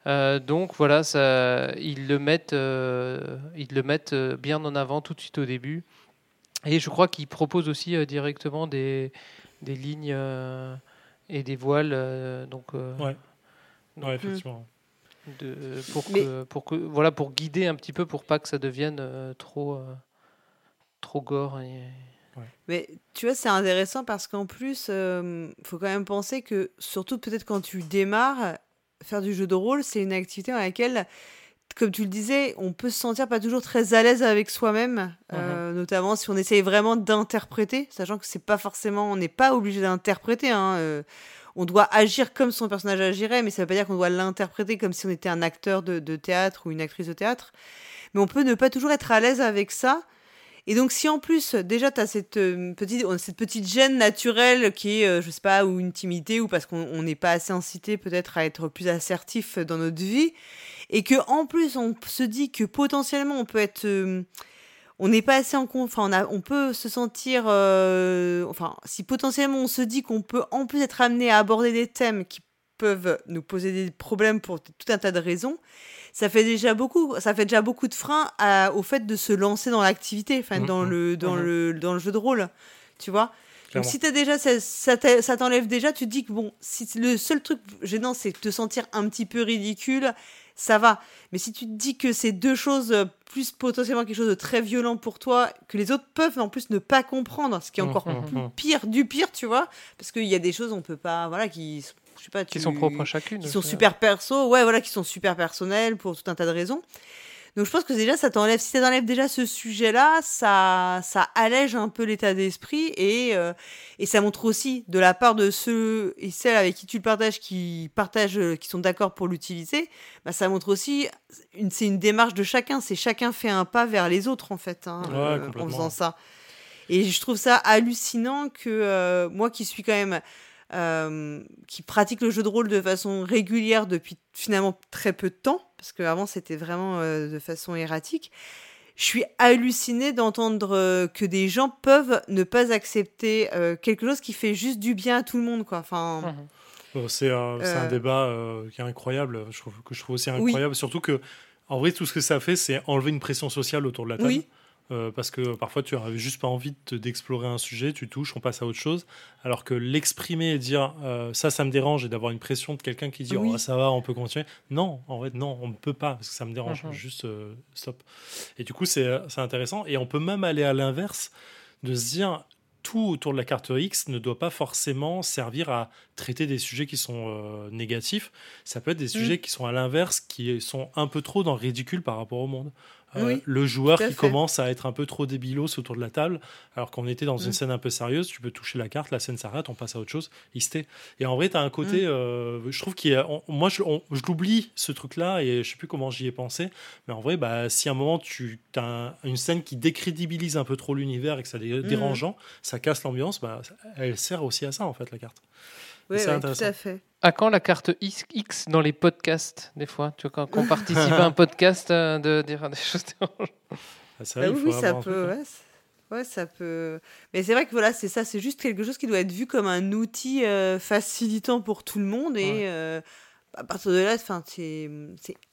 Euh, donc voilà, ça, ils le mettent, euh, ils le mettent bien en avant tout de suite au début. Et je crois qu'ils proposent aussi euh, directement des, des lignes euh, et des voiles, euh, donc. euh, Ouais. donc, Ouais, effectivement. de, pour, Mais- que, pour que voilà pour guider un petit peu pour pas que ça devienne euh, trop euh, trop gore et Mais tu vois, c'est intéressant parce qu'en plus, il faut quand même penser que, surtout peut-être quand tu démarres, faire du jeu de rôle, c'est une activité dans laquelle, comme tu le disais, on peut se sentir pas toujours très à l'aise avec soi-même, euh, notamment si on essaye vraiment d'interpréter, sachant que c'est pas forcément, on n'est pas obligé d'interpréter. hein, euh, on doit agir comme son personnage agirait, mais ça veut pas dire qu'on doit l'interpréter comme si on était un acteur de, de théâtre ou une actrice de théâtre. Mais on peut ne pas toujours être à l'aise avec ça. Et donc, si en plus, déjà, tu as cette, euh, petite, cette petite gêne naturelle qui est, euh, je sais pas, ou une timidité, ou parce qu'on on n'est pas assez incité peut-être à être plus assertif dans notre vie, et que en plus, on se dit que potentiellement, on peut être. euh, on n'est pas assez en enfin on, on peut se sentir enfin si potentiellement on se dit qu'on peut en plus être amené à aborder des thèmes qui peuvent nous poser des problèmes pour tout un tas de raisons ça fait déjà beaucoup ça fait déjà beaucoup de freins à- au fait de se lancer dans l'activité enfin Mhm, dans le dans mhm. le dans le jeu de rôle tu vois. Donc si t'as déjà ça, t'enlève déjà tu te dis que bon si le seul truc gênant c'est de te sentir un petit peu ridicule ça va. Mais si tu te dis que c'est deux choses euh, plus potentiellement quelque chose de très violent pour toi que les autres peuvent en plus ne pas comprendre ce qui est encore Mhm, plus pire du pire tu vois parce qu'il y a des choses on peut pas voilà qui je sais pas qui tu- sont propres à chacune qui sont super perso, ouais, voilà, qui sont super personnels pour tout un tas de raisons. Donc je pense que déjà ça t'enlève, si ça t'enlève déjà ce sujet-là, ça, ça allège un peu l'état d'esprit et, euh, et ça montre aussi de la part de ceux et celles avec qui tu le partages, qui partagent, euh, qui sont d'accord pour l'utiliser, bah, ça montre aussi, une, c'est une démarche de chacun, c'est chacun fait un pas vers les autres en fait, hein, Ouais, euh, en faisant ça. Et je trouve ça hallucinant que euh, moi qui suis quand même euh, qui pratique le jeu de rôle de façon régulière depuis finalement très peu de temps, parce qu'avant c'était vraiment euh, de façon erratique, je suis hallucinée d'entendre euh, que des gens peuvent ne pas accepter quelque chose qui fait juste du bien à tout le monde. Quoi. Enfin, Mhm. Bon, C'est un, débat qui est incroyable, je trouve, que je trouve aussi Oui. incroyable, surtout que, en vrai, tout ce que ça fait, c'est enlever une pression sociale autour de la table. Oui. Euh, parce que parfois tu n'as juste pas envie de- d'explorer un sujet, tu touches, on passe à autre chose. Alors que l'exprimer et dire euh, ça, ça me dérange et d'avoir une pression de quelqu'un qui dit Oui. oh, ça va, on peut continuer. Non, en fait, non, on ne peut pas parce que ça me dérange. Mhm. Juste euh, stop. Et du coup, c'est c'est intéressant. Et on peut même aller à l'inverse de se dire tout autour de la carte X ne doit pas forcément servir à traiter des sujets qui sont euh, négatifs. Ça peut être des Mm. sujets qui sont à l'inverse, qui sont un peu trop dans le ridicule par rapport au monde. Euh, Oui, le joueur qui commence à être un peu trop débilos autour de la table, alors qu'on était dans une Mm. scène un peu sérieuse, tu peux toucher la carte, la scène s'arrête, on passe à autre chose, il se tait. Et en vrai, tu as un côté, Mm. euh, je trouve qu'il y a, on- moi je, l'oublie ce truc-là et je sais plus comment j'y ai pensé, mais en vrai, bah, si à un moment tu as une scène qui décrédibilise un peu trop l'univers et que ça est Mm. dérangeant, ça casse l'ambiance, bah, elle sert aussi à ça en fait la carte. Oui, tout à fait. À quand la carte X dans les podcasts, des fois Tu vois, quand, quand on participe à un [LAUGHS] podcast, euh, de dire des choses [LAUGHS] dérangeantes? Ah, Bah oui, ça peut. hein. Ouais, ça peut. Mais c'est vrai que voilà, c'est ça, c'est juste quelque chose qui doit être vu comme un outil euh, facilitant pour tout le monde et Ouais. euh, à partir de là, enfin, c'est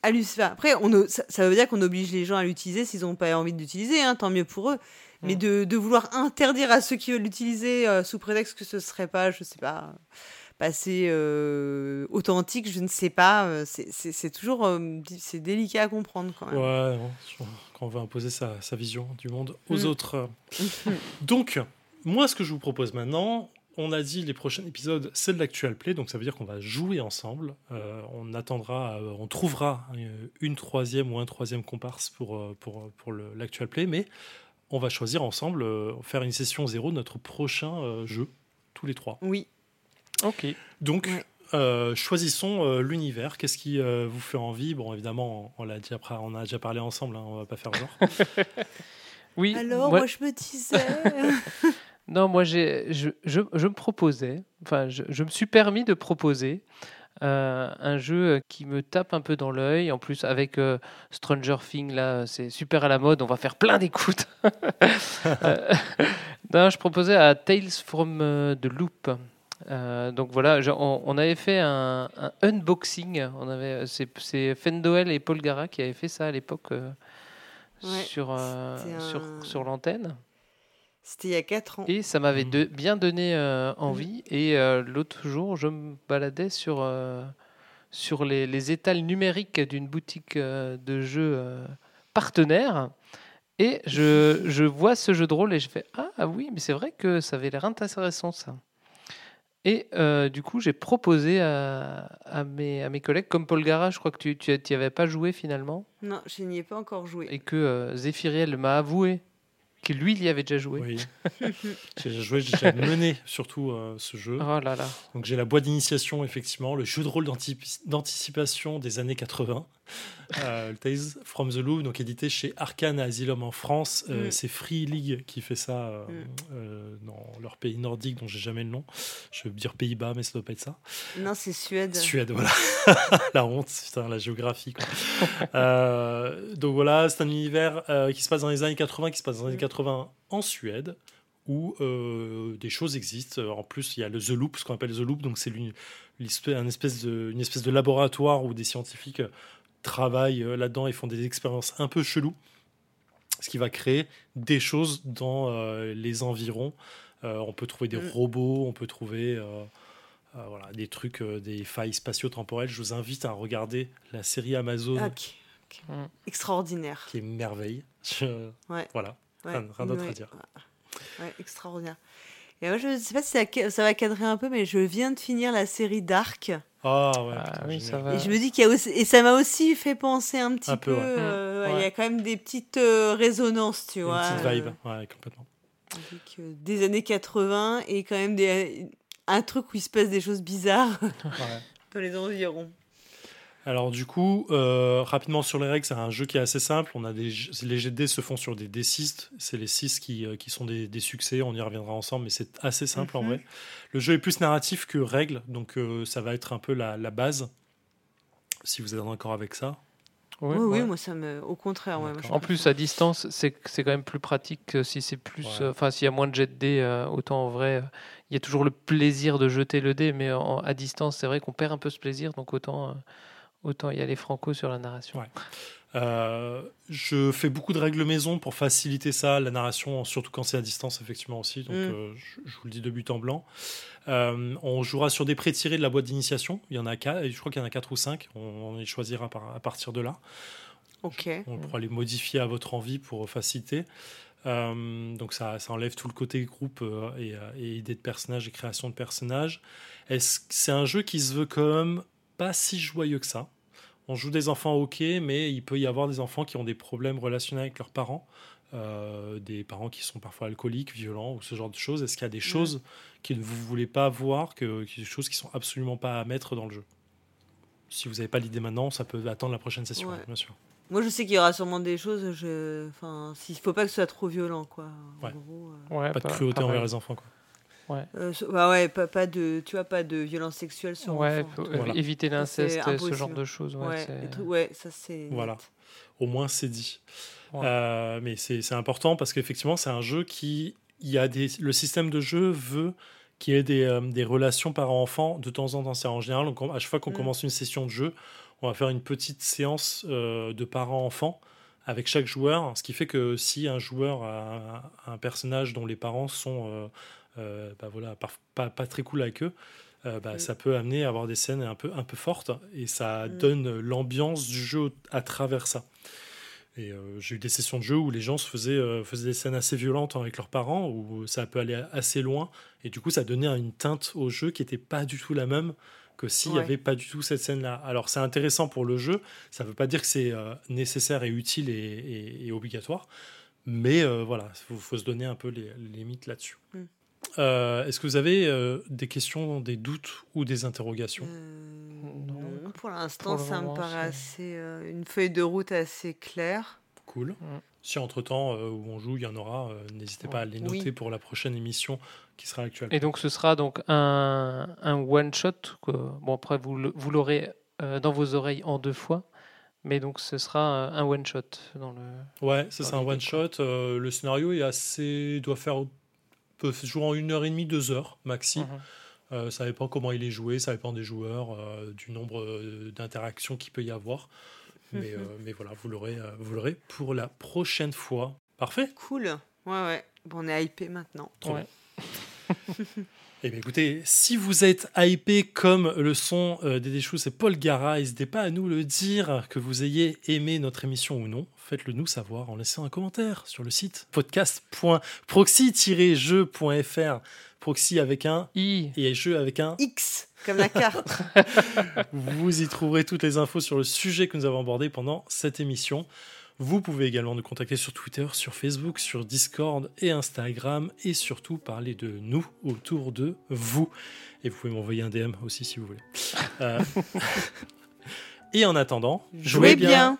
hallucinant. Après, on, ça, ça veut dire qu'on oblige les gens à l'utiliser s'ils n'ont pas envie de l'utiliser, hein, tant mieux pour eux. Mais Mm. de, de vouloir interdire à ceux qui veulent l'utiliser euh, sous prétexte que ce serait pas, je sais pas, passé euh, authentique, je ne sais pas. euh, c'est- toujours euh, c'est délicat à comprendre quand même. Ouais, non, quand on veut imposer sa, sa vision du monde aux Mm. autres. [LAUGHS] Donc, moi, ce que je vous propose maintenant, on a dit les prochains épisodes, c'est de l'actual play, donc ça veut dire qu'on va jouer ensemble. Euh, on attendra, euh, on trouvera une troisième ou un troisième comparse pour, pour, pour l'actual play, mais on va choisir ensemble, euh, faire une session zéro de notre prochain jeu, tous les trois. Oui. Ok. Donc, Ouais. euh, choisissons euh, l'univers. Qu'est-ce qui euh, vous fait envie? Bon, évidemment, on, l'a déjà, on a déjà parlé ensemble, hein, on va pas faire genre. [LAUGHS] Oui. Alors, moi- moi, je me disais. [LAUGHS] Non, moi, j'ai, je, je, je me proposais, enfin, je, je me suis permis de proposer euh, un jeu qui me tape un peu dans l'œil. En plus, avec euh, Stranger Things, là, c'est super à la mode. On va faire plein d'écoutes. [LAUGHS] Euh, non, je proposais à Tales from the Loop. Euh, donc voilà, je- on, on avait fait un, un unboxing. On avait, c'est, c'est Fendoel et Paul Gara qui avaient fait ça à l'époque euh, Ouais, sur, euh, sur, sur l'antenne. C'était il y a 4 ans. Et ça m'avait de- bien donné euh, Mm. envie. Et euh, l'autre jour, je me baladais sur, euh, sur les, les étals numériques d'une boutique euh, de jeux euh, partenaire. Et je, je vois ce jeu de rôle et je fais Ah ah oui, mais c'est vrai que ça avait l'air intéressant ça. Et euh, du coup, j'ai proposé à, à, mes, à mes collègues, comme Paul Gara, je crois que tu n'y avais pas joué finalement, Non, je n'y ai pas encore joué. et que euh, Zéphiriel m'a avoué que lui, il y avait déjà joué. Oui. [LAUGHS] j'ai déjà joué, j'ai déjà mené surtout euh, ce jeu. Oh là là. Donc j'ai la boîte d'initiation, effectivement, le jeu de rôle d'anticipation des années 80, [LAUGHS] euh, le Tales from the Loop, donc édité chez Arkane Asylum en France. Euh, Mm. C'est Free League qui fait ça euh, Mm. euh, dans leur pays nordique, dont j'ai jamais le nom. Je veux dire Pays-Bas, mais ça doit pas être ça. Non, c'est Suède. Suède, voilà. [LAUGHS] la honte, putain, la géographie. quoi. [LAUGHS] Donc voilà, c'est un univers qui se passe dans les années 80, qui se passe dans les années 80 en Suède, où euh, des choses existent. En plus, il y a le The Loop, ce qu'on appelle The Loop, donc c'est l'une- l'espèce- un espèce de, une espèce de laboratoire où des scientifiques travaillent euh, là-dedans et font des expériences un peu cheloues, ce qui va créer des choses dans euh, les environs. Euh, on peut trouver des Mm. robots, on peut trouver... euh, euh, voilà, des trucs, euh, des failles spatio-temporelles. Je vous invite à regarder la série Amazon Ah. Mm. Extraordinaire. qui est merveille. Je- Ouais. Voilà, Ouais. rien, rien d'autre Ouais. à dire. Ouais, extraordinaire. Et moi, je ne sais pas si ça, ça va cadrer un peu, mais je viens de finir la série Dark. Ah ouais, Ah putain, oui, génial. ça va. Et je me dis qu'il y a aussi, et ça m'a aussi fait penser un petit Un peu, peu. ouais. euh, ouais, Il y a quand même des petites euh, résonances, tu Une vois. petite vibe, euh, ouais, complètement. avec euh, des années 80 et quand même des, un truc où il se passe des choses bizarres Ouais. [LAUGHS] dans les environs. Alors du coup, euh, rapidement sur les règles, c'est un jeu qui est assez simple. On a des, les jets de dés se font sur des D6. C'est les 6 qui, euh, qui sont des, des succès. On y reviendra ensemble, mais c'est assez simple en Mhm. vrai. Le jeu est plus narratif que règle, donc euh, ça va être un peu la, la base. Si vous êtes d'accord avec ça. Oui, oui, ouais. moi ça me. Au contraire, ouais, moi, je En plus, à distance, c'est c'est quand même plus pratique que si c'est plus. Ouais. euh, Enfin, s'il y a moins de jet de dés, euh, autant en vrai, euh, il y a toujours le plaisir de jeter le dé, mais en- à distance, c'est vrai qu'on perd un peu ce plaisir, donc autant, euh, autant y aller franco sur la narration. Ouais. Euh, je fais beaucoup de règles maison pour faciliter ça, la narration, surtout quand c'est à distance, effectivement aussi. Donc, Mm. euh, je, je vous le dis de but en blanc. Euh, on jouera sur des prêts tirés de la boîte d'initiation. Il y en a quatre, je crois qu'il y en a quatre ou cinq. On, on les choisira par- à partir de là. Ok. On pourra les modifier à votre envie pour faciliter. Euh, donc ça, ça enlève tout le côté groupe euh, et, euh, et idée de personnage et création de personnages. Est-ce que c'est un jeu qui se veut quand même pas si joyeux que ça? On joue des enfants ok, mais il peut y avoir des enfants qui ont des problèmes relationnels avec leurs parents, euh, des parents qui sont parfois alcooliques, violents ou ce genre de choses. Est-ce qu'il y a des choses que vous voulez pas voir, que, que des choses qui sont absolument pas à mettre dans le jeu? Si vous n'avez pas l'idée maintenant, ça peut attendre la prochaine session, Ouais. bien sûr. Moi, je sais qu'il y aura sûrement des choses. Je... Enfin, s'il faut pas que ce soit trop violent, quoi. En Ouais. gros, euh. Ouais, Pas de cruauté envers les enfants, quoi. Euh, so- bah ouais, pas, pas de, tu vois, pas de violence sexuelle sur Ouais, enfant. euh, Voilà. éviter l'inceste, c'est ce genre de choses. Ouais, Ouais, trucs- ouais, ça c'est. Voilà. net. Au moins, c'est dit. Ouais. Euh, mais c'est c'est important parce qu'effectivement, c'est un jeu qui. Il y a des, le système de jeu veut qu'il y ait des, euh, des relations parents-enfants de temps en temps. C'est en général, à chaque fois qu'on Mm. commence une session de jeu, on va faire une petite séance euh, de parents-enfants avec chaque joueur. Ce qui fait que si un joueur a un personnage dont les parents sont euh, euh, bah voilà, pas, pas très cool avec eux, euh, bah, Mm. ça peut amener à avoir des scènes un peu, un peu fortes et ça Mm. donne l'ambiance du jeu à travers ça. Et euh, j'ai eu des sessions de jeu où les gens se faisaient, euh, faisaient des scènes assez violentes avec leurs parents, où ça peut aller assez loin, et du coup ça donnait une teinte au jeu qui n'était pas du tout la même que s'il n'y Ouais. avait pas du tout cette scène-là. Alors c'est intéressant pour le jeu, ça ne veut pas dire que c'est euh, nécessaire et utile et, et- et obligatoire, mais euh, voilà, il faut, faut se donner un peu les, les limites là-dessus. Mm. Euh, Est-ce que vous avez euh, des questions, des doutes ou des interrogations? Euh, Non. non, pour l'instant, ça moment, me paraît assez. euh, une feuille de route assez claire. Cool. Mm. Si entre-temps euh, où on joue, il y en aura, euh, n'hésitez pas à les Oui. noter pour la prochaine émission qui sera actuelle. Et donc ce sera donc un, un one shot. que- bon après vous l'aurez euh, dans vos oreilles en deux fois, mais donc ce sera un, one shot dans le. Ouais, ça c'est un one shot. euh, le scénario est assez, doit faire peut se jouer en une heure et demie, deux heures maxi. Mhm. Euh, ça dépend comment il est joué, ça dépend des joueurs, euh, du nombre euh, d'interactions qu'il peut y avoir. Mais, Mhm. euh, mais voilà, vous l'aurez, euh, vous l'aurez pour la prochaine fois. Parfait. Cool. Ouais, ouais. Bon, on est hypé maintenant. Trop Ouais. [LAUGHS] Eh bien, écoutez, si vous êtes hypé comme le son euh, des Déchous, c'est Paul Gara, n'hésitez pas à nous le dire, que vous ayez aimé notre émission ou non. Faites-le nous savoir en laissant un commentaire sur le site podcast.proxy-jeu.fr. Proxy avec un I. et jeu avec un. X, comme la carte. [LAUGHS] Vous y trouverez toutes les infos sur le sujet que nous avons abordé pendant cette émission. Vous pouvez également nous contacter sur Twitter, sur Facebook, sur Discord et Instagram et surtout parler de nous autour de vous. Et vous pouvez m'envoyer un DM aussi si vous voulez. Euh, [LAUGHS] [LAUGHS] et en attendant, Jouez bien.